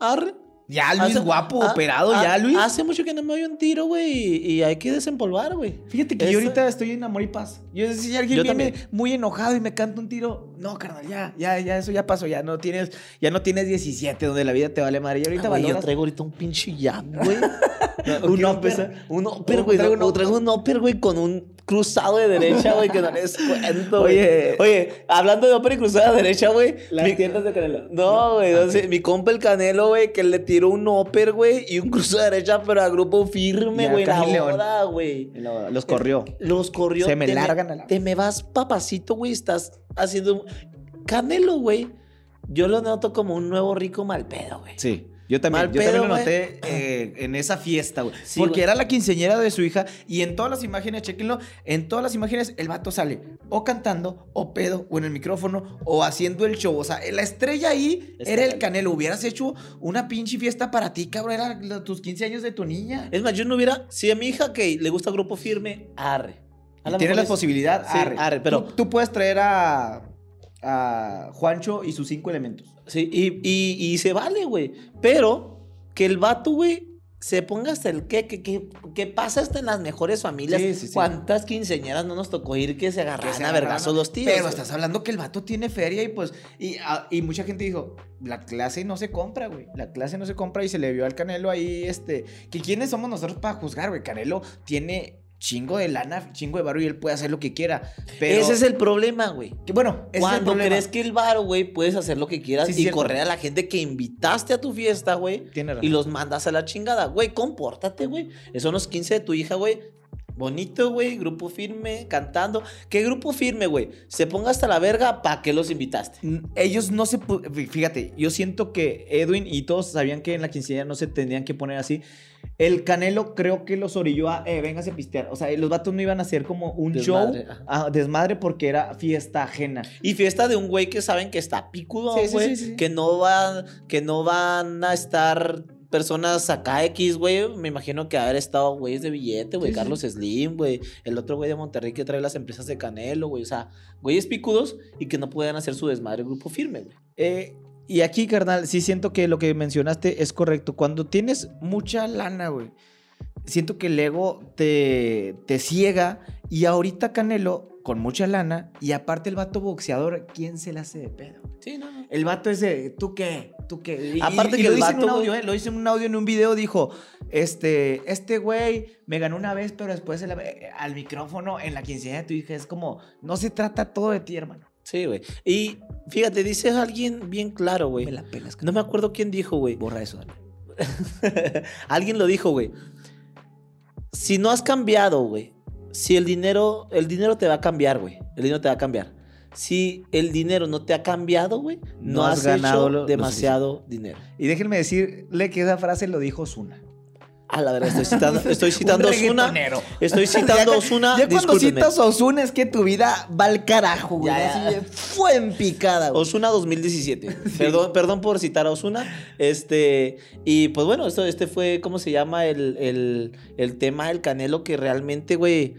arre. Ya, Luis, Hace- guapo, ah, operado, ah, ya, Luis. Hace mucho que no me doy un tiro, güey, y, y hay que desempolvar, güey. Fíjate que Eso- yo ahorita estoy en amor y paz. Yo si alguien Yo viene también. muy enojado y me canta un tiro, no, carnal, ya, ya, ya, eso ya pasó, ya no tienes, ya no tienes 17 donde la vida te vale madre. Y ahorita Ah, yo valoras- traigo ahorita un pinche jab, güey. ¿O un upper, un upper, güey. traigo un upper, güey, con un cruzado de derecha, güey, que no les cuento, güey. Oye. Oye, hablando de upper y cruzado de derecha, güey. Las mi- tiendas de Canelo. No, güey, no Ah, mi compa el Canelo, güey, que le tiró un upper, güey, y un cruzado de derecha, pero a grupo firme, güey, la boda, güey. No, los corrió. Los corrió. Se me te largan a la- Te me vas papacito, güey. Estás haciendo. Canelo, güey. Yo lo noto como un nuevo rico mal pedo, güey. Sí. Yo también, Mal yo también lo noté eh, en esa fiesta, güey. Sí, Porque güey. era la quinceñera de su hija y en todas las imágenes, chequenlo, en todas las imágenes el vato sale o cantando, o pedo, o en el micrófono, o haciendo el show. O sea, la estrella ahí era el Canelo. Hubieras hecho una pinche fiesta para ti, cabrón. Era la- tus 15 años de tu niña. Es más, yo no hubiera. Si a mi hija que le gusta grupo firme, arre. A lo Tienes la es- posibilidad, Sí, arre. arre, pero- Tú, tú puedes traer a, a Juancho y sus cinco elementos. Sí, y, y, y se vale, güey. Pero que el vato, güey, se ponga hasta el qué, que, que, que pasa hasta en las mejores familias. Sí, sí, sí. ¿Cuántas quinceañeras no nos tocó ir que se Que agarraran a vergazos los tíos? Pero güey? estás hablando que el vato tiene feria y pues. Y, a- y mucha gente dijo: La clase no se compra, güey. La clase no se compra y se le vio al Canelo ahí, este. Que quiénes somos nosotros para juzgar, güey. Canelo tiene chingo de lana, chingo de barro y él puede hacer lo que quiera. Pero. Ese es el problema, güey. que, bueno, ese es el Cuando problema. crees que el bar, güey, puedes hacer lo que quieras Sí, y cierto. correr a la gente que invitaste a tu fiesta, güey. Tiene razón. Y los mandas a la chingada. Güey, compórtate, güey. Esos son los 15 de tu hija, güey. Bonito, güey. Grupo firme, cantando. ¿Qué grupo firme, güey? Se ponga hasta la verga, ¿para qué los invitaste? Ellos no se. Fíjate, yo siento que Edwin y todos sabían que en la quinceañera no se tenían que poner así. El Canelo creo que los orilló a. Eh, véngase a pistear. O sea, los vatos no iban a hacer como un Desmadre, show. ajá. ah, desmadre porque era fiesta ajena. Y fiesta de un güey que saben que está picudo, sí, güey. sí, sí. Que no van, que no van a estar personas acá X, güey. Me imagino que haber estado güeyes de billete, güey. Sí, sí. Carlos Slim, güey. El otro güey de Monterrey que trae las empresas de Canelo, güey. O sea, güeyes picudos y que no puedan hacer su desmadre grupo firme, güey. Eh, y aquí, carnal, sí siento que lo que mencionaste es correcto. Cuando tienes mucha lana, güey, siento que el ego te, te ciega. Y ahorita Canelo, con mucha lana, y aparte el vato boxeador, ¿quién se le hace de pedo? Sí, no, no. El vato ese, ¿tú qué? ¿Tú qué? Y- Aparte y, que lo el dice en un vato, audio, ¿eh? Lo dice en un audio, en un video, dijo, este, este güey me ganó una vez, pero después eh, al micrófono en la quinceañera de tu hija. Es como, no se trata todo de ti, hermano. Sí, güey. Y fíjate, dice alguien bien claro, güey. Me la pelas, No me acuerdo quién dijo, güey. Borra eso, dale. Alguien lo dijo, güey. Si no has cambiado, güey. Si el dinero, el dinero te va a cambiar, güey. El dinero te va a cambiar. Si el dinero no te ha cambiado, güey, no, No has, has ganado hecho lo- lo demasiado dinero. Y déjenme decirle que esa frase lo dijo Osuna. A la verdad, estoy citando, estoy citando Osuna. Estoy citando a Osuna. Ya cuando discúlpenme. citas a Osuna es que tu vida va al carajo, güey. Ya, ya. Fue en picada, güey. Osuna 2017. Perdón, perdón por citar a Osuna. Este, y pues bueno, esto, este fue, ¿cómo se llama? El, el, el tema del Canelo que realmente, güey,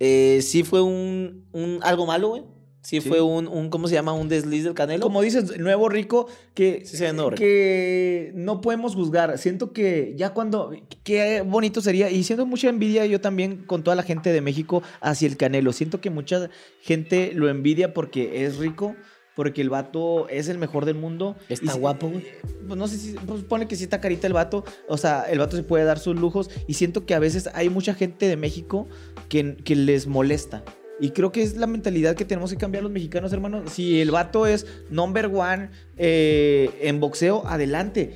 eh, sí fue un, un algo malo, güey. Sí, fue un, un, ¿cómo se llama? Un desliz del Canelo. Como dices, el nuevo rico que, Sí, se que no podemos juzgar. Siento que ya cuando. Qué bonito sería. Y siento mucha envidia yo también con toda la gente de México hacia el Canelo. Siento que mucha gente lo envidia porque es rico. Porque el vato es el mejor del mundo. Está Y guapo, güey. Pues no sé si. Pues pone que sí está carita el vato. O sea, el vato se puede dar sus lujos. Y siento que a veces hay mucha gente de México que, que les molesta. Y creo que es la mentalidad que tenemos que cambiar los mexicanos, hermano. Si el vato es number one eh, en boxeo, adelante.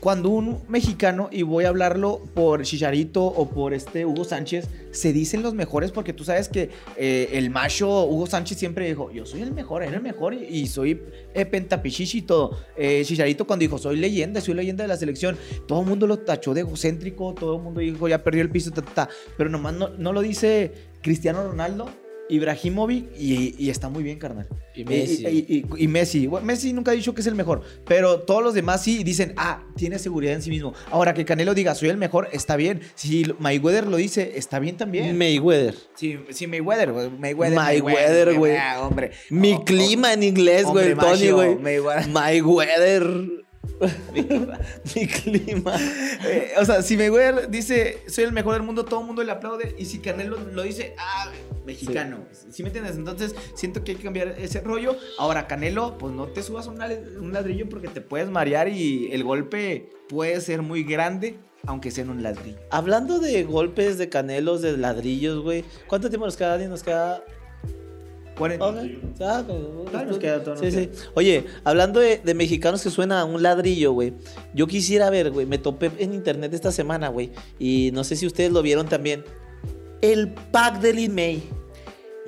Cuando un mexicano, y voy a hablarlo por Chicharito o por este Hugo Sánchez, se dicen los mejores porque tú sabes que eh, el macho Hugo Sánchez siempre dijo, yo soy el mejor, era el mejor y, y soy eh, pentapichichi y todo. Eh, Chicharito cuando dijo, soy leyenda, soy leyenda de la selección, todo el mundo lo tachó de egocéntrico, todo el mundo dijo, ya perdió el piso, ta, ta, ta. pero nomás no, no lo dice Cristiano Ronaldo. Ibrahimovic y, y está muy bien, carnal. Y Messi. Y, y- y- Messi. Bueno, Messi nunca ha dicho que es el mejor, pero todos los demás sí dicen, ah, tiene seguridad en sí mismo. Ahora que Canelo diga, soy el mejor, está bien. Si Mayweather lo dice, está bien también. Mayweather. Sí, sí, Mayweather, güey, Mayweather. Mayweather, güey. ah, hombre. Mi Oh, clima en inglés, oh, güey. Tony, güey. Mayweather. Mayweather. Mi clima. Eh, o sea, si Mayweather dice, soy el mejor del mundo, todo el mundo le aplaude. Y si Canelo lo dice, ah, mexicano. ¿Sí, me entiendes? Entonces, siento que hay que cambiar ese rollo. Ahora, Canelo, pues no te subas un ladrillo porque te puedes marear y el golpe puede ser muy grande, aunque sea en un ladrillo. Hablando de golpes, de canelos, de ladrillos, güey. ¿Cuánto tiempo nos queda, Dani? Nos queda. Todavía nos queda, todavía Sí, nos sí. Oye, hablando de, de mexicanos que suena a un ladrillo, güey. Yo quisiera ver, güey. Me topé en internet esta semana, güey. Y no sé si ustedes lo vieron también. El pack de Lin May.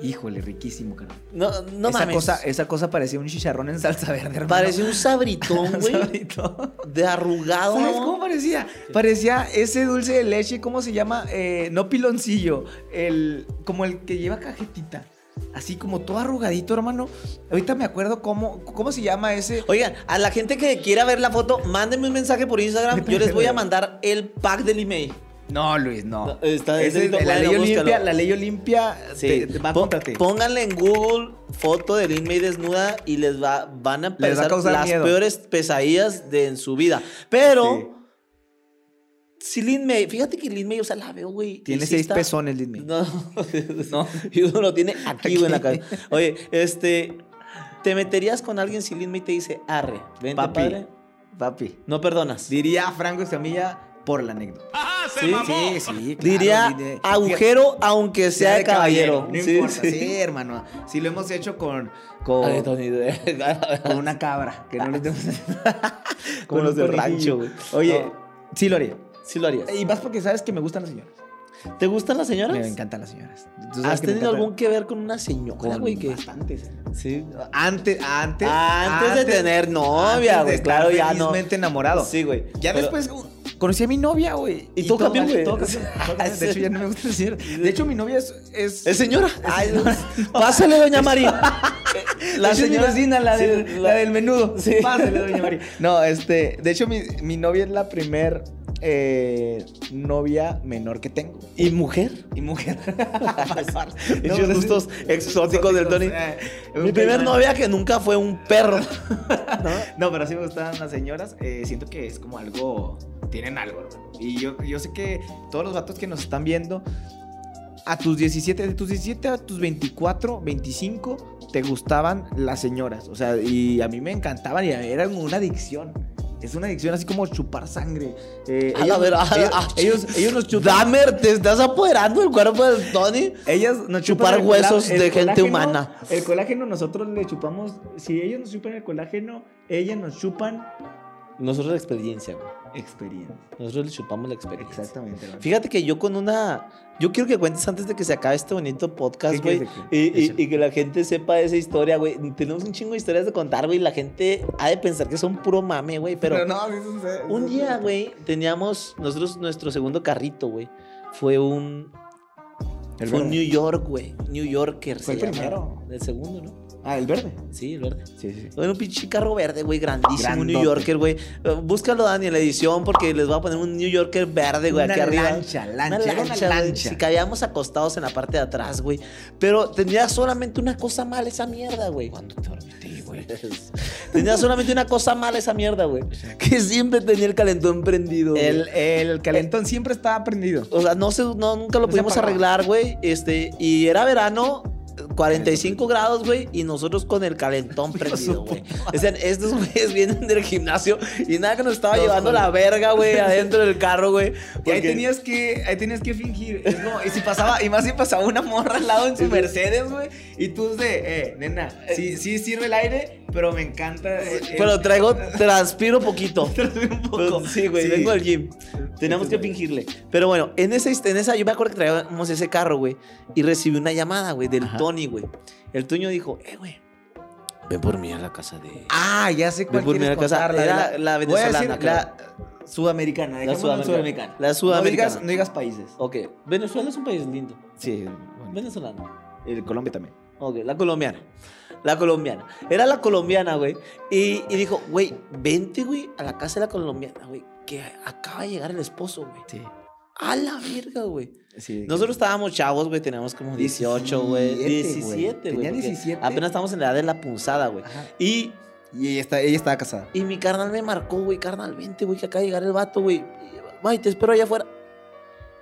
Híjole, riquísimo, carnal. No, no esa, mames. cosa, esa cosa parecía un chicharrón en salsa verde, hermano. Parecía un sabritón, güey. Sabrito. de arrugado. ¿Sabes cómo parecía? Parecía ese dulce de leche, ¿cómo se llama? Eh, no piloncillo, el, como el que lleva cajetita. Así como todo arrugadito, hermano. Ahorita me acuerdo cómo, cómo se llama ese. Oigan, a la gente que quiera ver la foto, mándenme un mensaje por Instagram. Yo les voy a mandar el pack de Lin May. No, Luis, no. Está- Ese está- es- la, bueno, ley. Olimpia, la ley Olimpia Sí. te- te va Pon- ti. Pónganle en Google foto de Lin May desnuda y les va, van a a empezar las miedo. peores pesadillas de en su vida. Pero, Sí. Si Lin May, fíjate que Lin May, o sea, la veo, güey. Tiene sí seis está- pezones, Disney. No, No. Y uno lo tiene aquí, güey, en la cabeza. Oye, este, ¿te meterías con alguien si Lin May te dice, arre, vente, Papi. padre? Papi. No perdonas. Diría Franco Escamilla por la anécdota. ¿Sí? Sí, sí, claro, Diría agujero, aunque sea, de caballero. No Sí, importa, sí. sí, hermano. Sí, lo hemos hecho con, con, Ay, Tony, de- con una cabra. Que no le tenemos Como con los del conejillo. rancho, güey. Oye, No. sí lo haría. Sí lo harías. Y más porque sabes que me gustan las señoras. ¿Te gustan las señoras? Me encantan las señoras. ¿Has tenido algún que ver con una señora, con güey? Que... bastantes. eh. Sí. Antes, antes, Antes de tener novia, antes de güey, estar claro, ya no. felizmente enamorado. Sí, güey. Ya Pero- después uh, conocí a mi novia, güey. Y todo cambió, güey. De hecho, ya no me gusta decir. De hecho, mi novia es. Es, ¿Es señora? Ay, pásale, doña María. la señora vecina, la, Sí, del, la- la del menudo. Sí. Pásale, doña María. No, este. De hecho, mi, mi novia es la primer eh, novia menor que tengo. ¿Y mujer? Y mujer. Esos gustos exóticos del Tony. eh, Mi primer novia que nunca fue un perro. ¿No? No, pero sí me gustan las señoras. eh, siento que es como algo. Tienen algo, hermano. Y yo, yo sé que todos los vatos que nos están viendo, a tus 17, de tus 17 a tus 24, 25, te gustaban las señoras. O sea, y a mí me encantaban y era una adicción. Es una adicción así como chupar sangre. Eh, A la ver- a ellos, ellos, ellos nos chupan. Dahmer, te estás apoderando del cuerpo del Tony. Ellas nos Chupar chupan el huesos el de gente humana. El colágeno nosotros le chupamos. Si ellos nos chupan el colágeno, ellas nos chupan Nosotros la experiencia, güey. experiencia. Nosotros le chupamos la experiencia. Exactamente. hermano. Fíjate que yo con una. Yo quiero que cuentes antes de que se acabe este bonito podcast, ¿Qué güey. Y, que- y- Échale. y que la gente sepa esa historia, güey. Tenemos un chingo de historias de contar, güey. La gente ha de pensar que son puro mame, güey. Pero, no, eso es- un eso día, es- güey, teníamos nosotros nuestro segundo carrito, güey. Fue un. El fue un. New York, güey. New Yorker. Fue el primero. El segundo, ¿no? Ah, el verde. Sí, el verde. Sí, sí. Era un pinche carro verde, güey, grandísimo, un New. Yorker, güey. Eh, Búscalo, Dani, en la edición porque les voy a poner un New Yorker verde, güey, aquí arriba. lancha, lancha, Una lancha, güey. lancha. Si caíamos acostados en la parte de atrás, güey. Pero tenía solamente una cosa mala esa mierda, güey. ¿Cuándo te dormiste güey? Tenía solamente una cosa mala esa mierda, güey. Que siempre tenía el calentón prendido. güey. El, el calentón siempre estaba prendido. O sea, no sé, no, nunca lo No se pudimos arreglar, güey. Este, y era verano, 45 grados, güey, y nosotros con el calentón prendido, güey. Decían, estos güeyes vienen del gimnasio y nada que nos estaba llevando la verga, güey, adentro del carro, güey. Y ahí tenías que, ahí tenías que fingir. Es como- y si pasaba, y más si pasaba una morra al lado en su Mercedes, güey. Y tú de, eh, nena, sí, sí sirve el aire, pero me encanta. eh, eh, Pero traigo, transpiro poquito. un poco. Pero sí, güey, Sí. vengo al gym. Tenemos que fingirle. Pero bueno, en esa, en esa, yo me acuerdo que traíamos ese carro, güey, y recibí una llamada, güey, del Ajá. Tony, güey. El Toño dijo, eh, güey, ven por mí a la casa de... Ah, ya sé cuál Ven por mi casa. la, Era de la Voy a venezolana, decir creo. la sudamericana. La en sudamericana. La No sudamericana. digas, no digas países. Ok, Venezuela es un país lindo. Sí, bueno. Venezolano. El Colombia también. Ok, la colombiana. La colombiana. Era la colombiana, güey. Y, y dijo, güey, vente, güey, a la casa de la colombiana, güey. Que acaba de llegar el esposo, güey. Sí. A la verga, güey. sí Nosotros estábamos chavos, güey. Teníamos como 18, güey. 17, 17, güey. Tenía porque 17. Apenas estamos en la edad de la punzada, güey. Y, Y ella, está, ella estaba casada. y mi carnal me marcó, güey. Carnal, vente, güey, que acaba de llegar el vato, güey. Ay, te espero allá afuera.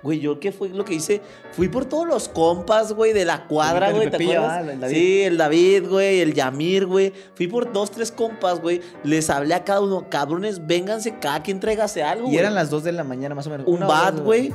Güey, yo qué fue lo que hice. Fui por todos los compas, güey, de la cuadra, güey. ¿Te Pepillo, acuerdas? ah, el David. Sí, el David, güey, el Yamir, güey. Fui por dos, tres compas, güey. Les hablé a cada uno, cabrones, vénganse, cada quien tráigase algo. Y güey. eran las 2 de la mañana más o menos. un bat, dos, güey.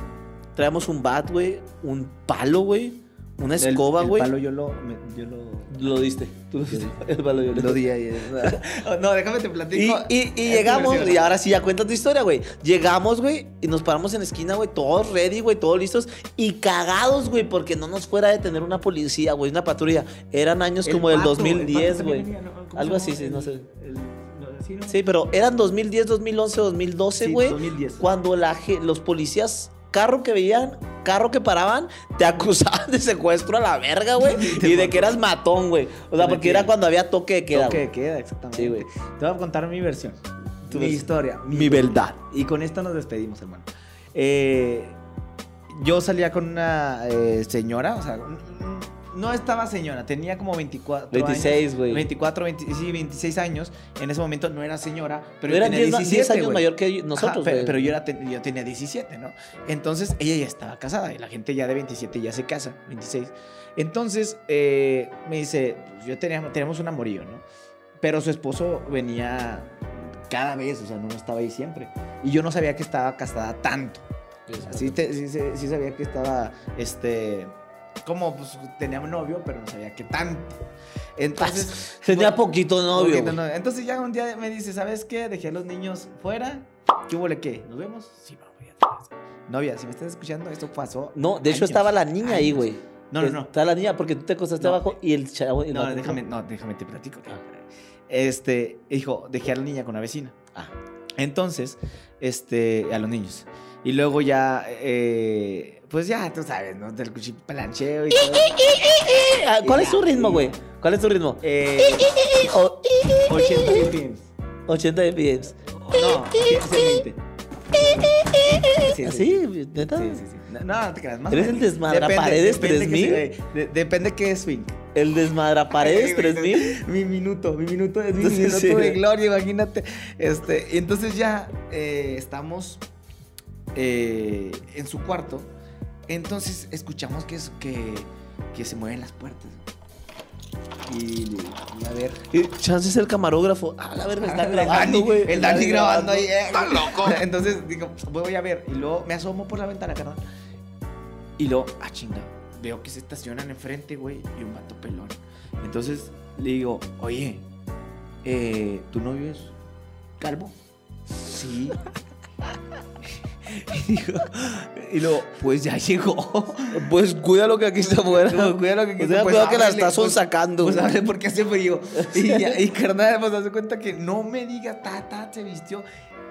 Traemos un bat, güey. Un palo, güey. Una El- escoba, el güey. palo yo lo, me- yo lo, Lo diste. Tú lo diste. El palo yo lo di ahí. no, déjame te platico. y- llegamos, y ahora sí ya cuenta tu historia, güey. Llegamos, güey, y nos paramos en la esquina, güey, todos ready, güey, todos listos y cagados, güey, porque no nos fuera a detener una policía, güey, una patrulla. Eran años El como del pato, el 2010, pato güey. también venía, ¿no? ¿Cómo Algo así, sí, no El- sé. el- sí, ¿no? Sí, pero eran 2010, 2011, 2012, Sí, güey. 2010. Cuando la, los policías, carro que veían, carro que paraban, te acusaban de secuestro a la verga, güey. Y de que eras matón, güey. O sea, porque era cuando había toque de queda, Toque de queda, exactamente. Sí, güey. Te voy a contar mi versión. Tu mi versión. historia. Mi verdad. Y con esto nos despedimos, hermano. Eh, yo salía con una eh, señora, o sea, no estaba señora, tenía como 24 26, años. güey. 24, 20 sí, 26 años. En ese momento no era señora, pero yo Eran tenía 10, 17, 10 años mayor que Ajá, nosotros, pero, güey. pero yo, era ten- yo tenía 17, ¿no? Entonces ella ya estaba casada y la gente ya de 27 ya se casa, 26. Entonces eh, me dice, pues, yo tenía, teníamos un amorío, ¿no? Pero su esposo venía cada vez, o sea, no estaba ahí siempre. Y yo no sabía que estaba casada tanto. Sí, sí, sí- sí sabía que estaba, este, como pues tenía un novio, pero no sabía que tanto. Entonces... Tenía bueno, poquito novio. Poquito novio. Entonces ya un día me dice, ¿sabes qué? Dejé a los niños fuera. ¿Qué hubo qué? ¿Nos vemos? Sí, vamos. ya. Novia, si me estás escuchando, esto pasó. No, de hecho estaba la niña ahí, güey. No, no, no. Está la niña porque tú te acostaste No. abajo y el chavo. No, déjame, no, déjame te platico. Este, hijo, dejé a la niña con la vecina. Ah. Entonces, este, a los niños. Y luego ya, eh, pues ya, tú sabes, ¿no? Del cuchiplancheo y todo. Ah, ¿Cuál es tu ritmo, güey? ¿Cuál es tu ritmo? Eh, O- 80 BPMs. 80 BPMs. No, 120. Sí, ¿Ah, sí. sí? ¿Neta? Sí, sí, sí. No, no, te creas. Más ¿Eres el desmadraparedes Depende- depende que 3000? se- de- Depende es swing. ¿El desmadraparedes Ay, güey, 3000? Mi minuto, mi minuto es mi Entonces, minuto sí, de gloria, imagínate. Este, entonces ya eh, estamos eh, en su cuarto. Entonces escuchamos que, es, que, que se mueven las puertas. Y, y a ver. Chance es el camarógrafo. Ah, la verga, está grabando, güey. el Dani grabando ahí. eh. Está loco. Entonces digo, voy a ver. Y luego me asomo por la ventana, carnal. Y luego, ah, chinga. Veo que se estacionan enfrente, güey, y un vato pelón. Entonces le digo, oye, eh, ¿tu novio es calvo? Sí. y, luego, pues ya llegó. Pues cuídalo que aquí está afuera. No, cuídalo que aquí está- pues cuidado que la estás pues- sacando. Pues hable porque hace frío. Y, ya, y carnal, pues hace cuenta que no me diga, ta, ta, se vistió.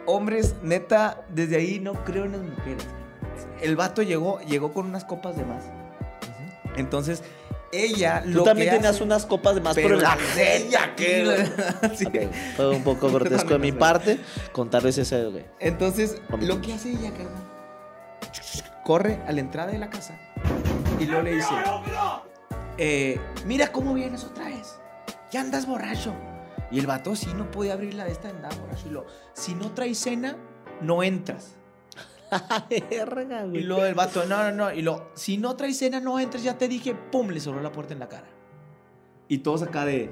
Hombres, neta, desde ahí no creo en las mujeres. El vato llegó, llegó con unas copas de más. Entonces, ella Tú lo también que tenías hace- unas copas de más pero por la el ella que sí. Fue un poco grotesco de mi parte contarles ese, güey. Entonces, lo que hace ella, carnal, corre a la entrada de la casa y luego le dice, eh, mira cómo vienes otra vez, ya andas borracho. Y el vato sí no podía abrir la de esta, andaba borracho. Y lo, si no traes cena, no entras. Verga, Y luego el vato, no, no, no. Y lo, si no traes cena, no entres, ya te dije, pum, le cerró la puerta en la cara. Y todos acá de,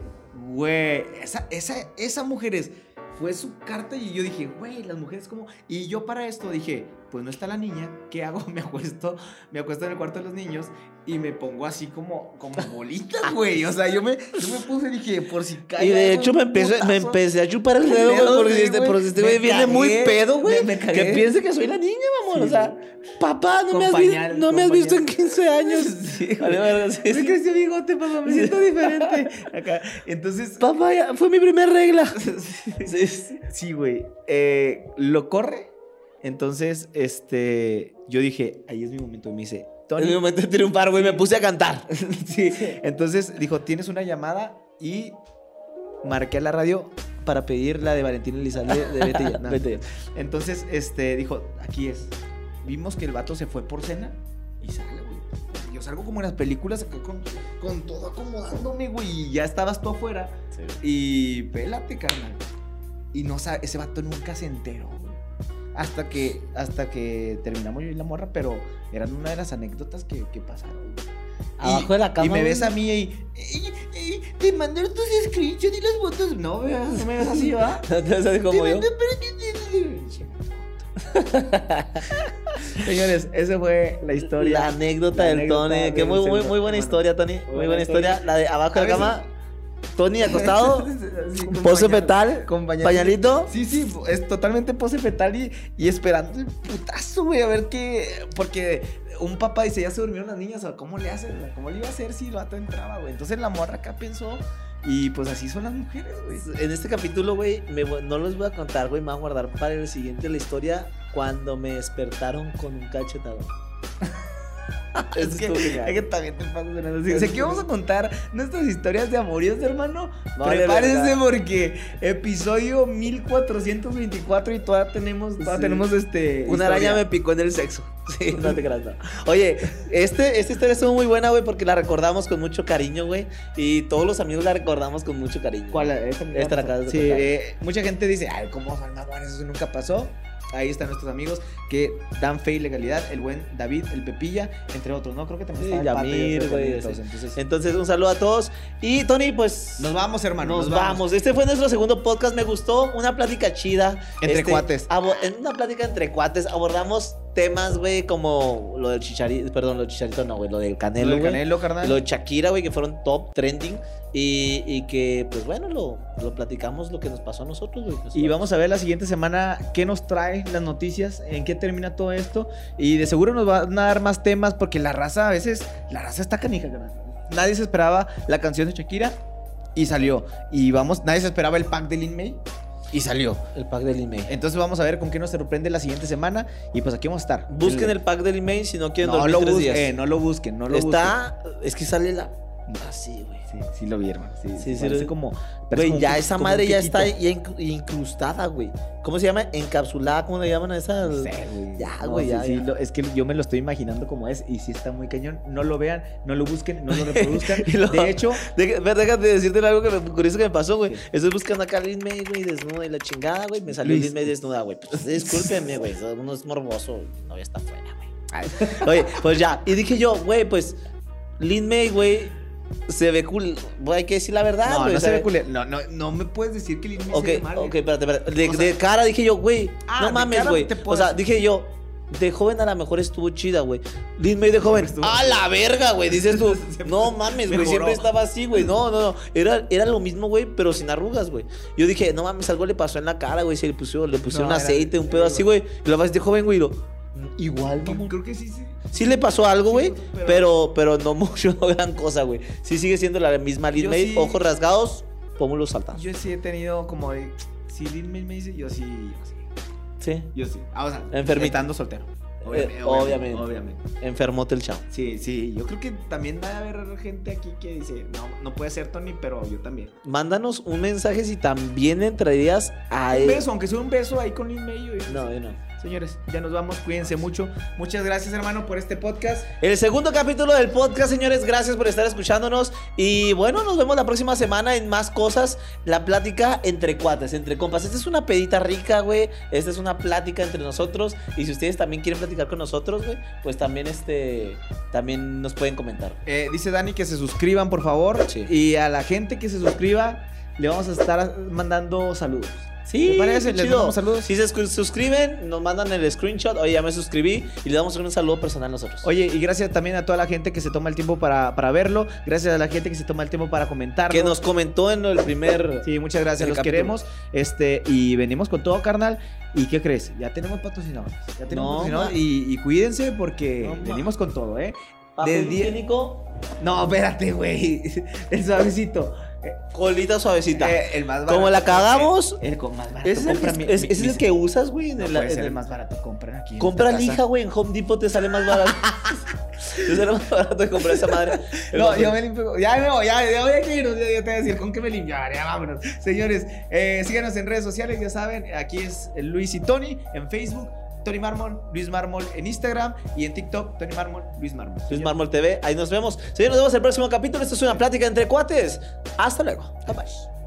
güey, esa, esa, esa mujer es, fue su carta y yo dije, güey, las mujeres como... Y yo para esto dije, pues no está la niña, ¿qué hago? Me acuesto, me acuesto en el cuarto de los niños y me pongo así como, como bolita, güey. O sea, yo me, yo me puse y dije, por si cae Y de hecho me empecé, me empecé a chupar el dedo, güey, porque sí, este, güey. porque este Me güey viene cagué, muy pedo, güey. me- me cagué. Que piense que soy la niña, mamón. Sí, o sea, papá, no me has, no me has visto en pañal. 15 años. Sí, Vale, sí, Me creció bigote, papá, me siento diferente. Acá. Entonces, Papá, ya fue mi primer regla. sí, sí, güey. Eh, lo corre. Entonces, este, yo dije, ahí es mi momento. Y me dice, En mi Tony. momento de triunfar, güey, me puse a cantar. sí. Entonces dijo, tienes una llamada y marqué a la radio para pedir la de Valentín Elizalde de Vete ya. No. Vete. Entonces, este, dijo, aquí es. Vimos que el vato se fue por cena y sale, güey. Yo salgo como en las películas acá con, con todo acomodándome, güey. Y ya estabas tú afuera. Y pélate, carnal. Y no sabe, ese vato nunca se enteró. Hasta que, hasta que terminamos yo y la morra, pero eran una de las anécdotas que, que pasaron. Abajo Y- de la cama, Y me ves a mí y. "Ey, ey, te mandaron tus screenshots y las fotos. No, veas, no me ves así, ¿va? ¿Sabes como Te yo? mandé para- Señores, esa fue la historia. La anécdota La del anécdota Tony. Que muy, muy, muy buena Bueno, historia, Tony. Muy buena buena historia. historia. La de abajo de la cama. Tony acostado. Sí, Pose fetal. Con pañal- Pañalito. Sí, sí, es totalmente pose fetal y, y esperando el putazo, güey, a ver qué. Porque un papá dice, ya se durmieron las niñas, o ¿cómo le hace? güey? ¿Cómo le iba a hacer si el vato entraba, güey? Entonces la morra acá pensó, y pues así son las mujeres, güey. En este capítulo, güey, no los voy a contar, güey. Me voy a guardar para el siguiente la historia cuando me despertaron con un cachetadón. Es que, es que también te pasas de lanza. Si aquí vamos a contar nuestras historias de amoríos, hermano. Vale, Prepárense porque episodio 1424 y todavía tenemos, todavía Sí. tenemos este. Una araña historia. me picó en el sexo. Sí, no te creas, no. Oye, este, esta historia estuvo muy buena, güey, porque la recordamos con mucho cariño, güey. Y todos los amigos la recordamos con mucho cariño. ¿Cuál? Esta, Esta la acabas de Sí, eh, mucha gente dice, ay, ¿cómo mamones? Eso nunca pasó. Ahí están nuestros amigos que dan fe y legalidad. El buen David, el Pepilla, entre otros, ¿no? Creo que también Sí, está Yamir, güey. Entonces, Entonces, un saludo a todos. Y Tony, pues. nos vamos, hermano. Nos, vamos. Este fue nuestro segundo podcast. Me gustó. Una plática chida. Entre Este, cuates. una plática entre cuates abordamos temas, güey, como lo del chicharito. Perdón, lo del chicharito no, güey. Lo del Lo canelo, del güey. Canelo, carnal. Lo de Shakira, güey, que fueron top trending. Y, y que, pues bueno, lo, lo platicamos lo que nos pasó a nosotros, güey. Pues, Y vamos a ver la siguiente semana qué nos trae las noticias, en qué termina todo esto. Y de seguro nos van a dar más temas porque la raza a veces, la raza está canija, carnal. Nadie se esperaba la canción de Shakira y salió. Y vamos, nadie se esperaba el pack de Lin May y salió. El pack del email. Entonces vamos a ver con qué nos sorprende la siguiente semana. Y pues aquí vamos a estar. Busquen el pack del email si no quieren no dormir lo tres busquen, días. no lo busquen, no lo Está. Es que sale la. Así, güey. Sí, sí lo vi, hermano. Sí, Sí, sí, lo- como. Güey, como ya un- esa madre ya está ya incru- incrustada, güey. ¿Cómo se llama? Encapsulada, ¿cómo le llaman a esa? No sé, güey. Ya, No, güey, ya, sí, ya. lo- es que yo me lo estoy imaginando como es y sí está muy cañón. No lo vean, no lo busquen, no lo reproduzcan. Luego- De hecho, ver, déjate decirte algo que me, curioso que me pasó, güey. Estoy buscando acá a Lin May, güey, desnuda y la chingada, güey. Me salió. Lin May desnuda, güey. Pues discúlpenme, güey. Uno es morboso, mi novia está afuera, güey. Oye, pues ya. Y dije yo, güey, pues Lin May, güey, se ve cool. Güey, hay que decir la verdad, no, güey. no se ve culero. No, no, no me puedes decir que Ok, se ve mal. ok, espérate, espérate. De, O sea- de cara dije yo, güey, Ah, no mames, güey. O sea, dije yo, de joven a lo mejor estuvo chida, güey. Lin May de joven, a la verga, güey. Dices tú, no mames, güey. Siempre estaba así, güey. No, no, no. Era, era lo mismo, güey, pero sin arrugas, güey. Yo dije, no mames, algo le pasó en la cara, güey. Se le pusieron, le pusieron No, era- aceite, un pedo así, güey. Y la vas de joven, güey. Igual, mamón. Creo que sí, sí. Sí le pasó algo, Sí, güey, pero- pero, pero no mucho, no gran cosa, güey. Sí sigue siendo la misma Lin Yo May, sí- ojos rasgados, pómulos saltados. Yo sí he tenido como de. Si Lin May me dice, yo sí. Yo sí. Sí. Yo sí. Ah, o sea, Enfermito. estando soltero. Eh, obviamente. obviamente. Enfermote el chavo. Sí, sí, yo creo que también va a haber gente aquí que dice, no, no puede ser Tony, pero yo también. Mándanos un mensaje si también entrarías a Un él. beso, aunque sea un beso ahí con un medio. No, yo no. Señores, ya nos vamos, cuídense mucho. Muchas gracias, hermano, por este podcast. El segundo capítulo del podcast, señores, gracias por estar escuchándonos. Y bueno, nos vemos la próxima semana en más cosas. La plática entre cuates, entre compas. Esta es una pedita rica, güey. Esta es una plática entre nosotros. Y si ustedes también quieren platicar con nosotros, güey, pues también este. También nos pueden comentar. Eh, dice Dani que se suscriban, por favor. Sí. Y a la gente que se suscriba, le vamos a estar mandando saludos. Sí, ¿Te parece? Les chido. mandamos saludos. Si se suscri- suscriben, nos mandan el screenshot. Oye, ya me suscribí. Y le damos un saludo personal nosotros. Oye, y gracias también a toda la gente que se toma el tiempo para, para verlo. Gracias a la gente que se toma el tiempo para comentarlo. que nos comentó en el primer. Sí, muchas gracias, los capítulo. queremos. Este, y venimos con todo, carnal. ¿Y qué crees? Ya tenemos patrocinadores. Ya tenemos No, patrocinadores. Y, y cuídense porque No, venimos con todo, ¿eh? Papel higiénico, No, espérate, güey. El suavecito. Colita suavecita. eh, el más barato. Como la cagamos, El con más barato. Ese es el, mi- es- mi- ese es el que usas, güey. No el- puede en ser el el- más barato. Compren aquí. Compra lija, güey. En Home Depot te sale más barato. te sale más barato de comprar esa madre. No, yo me limpio. Ya me voy, ya, ya voy a irnos. Ya, ya te voy a decir con qué me limpio. Ya, ya, vámonos. Señores, eh, síganos en redes sociales, ya saben. Aquí es Luis y Tony en Facebook. Tony Mármol, Luis Mármol en Instagram y en TikTok, Tony Mármol, Luis. Luis TV, ahí nos vemos. Señores, nos vemos en el próximo capítulo. Esto es una plática entre cuates. Hasta luego. Bye bye.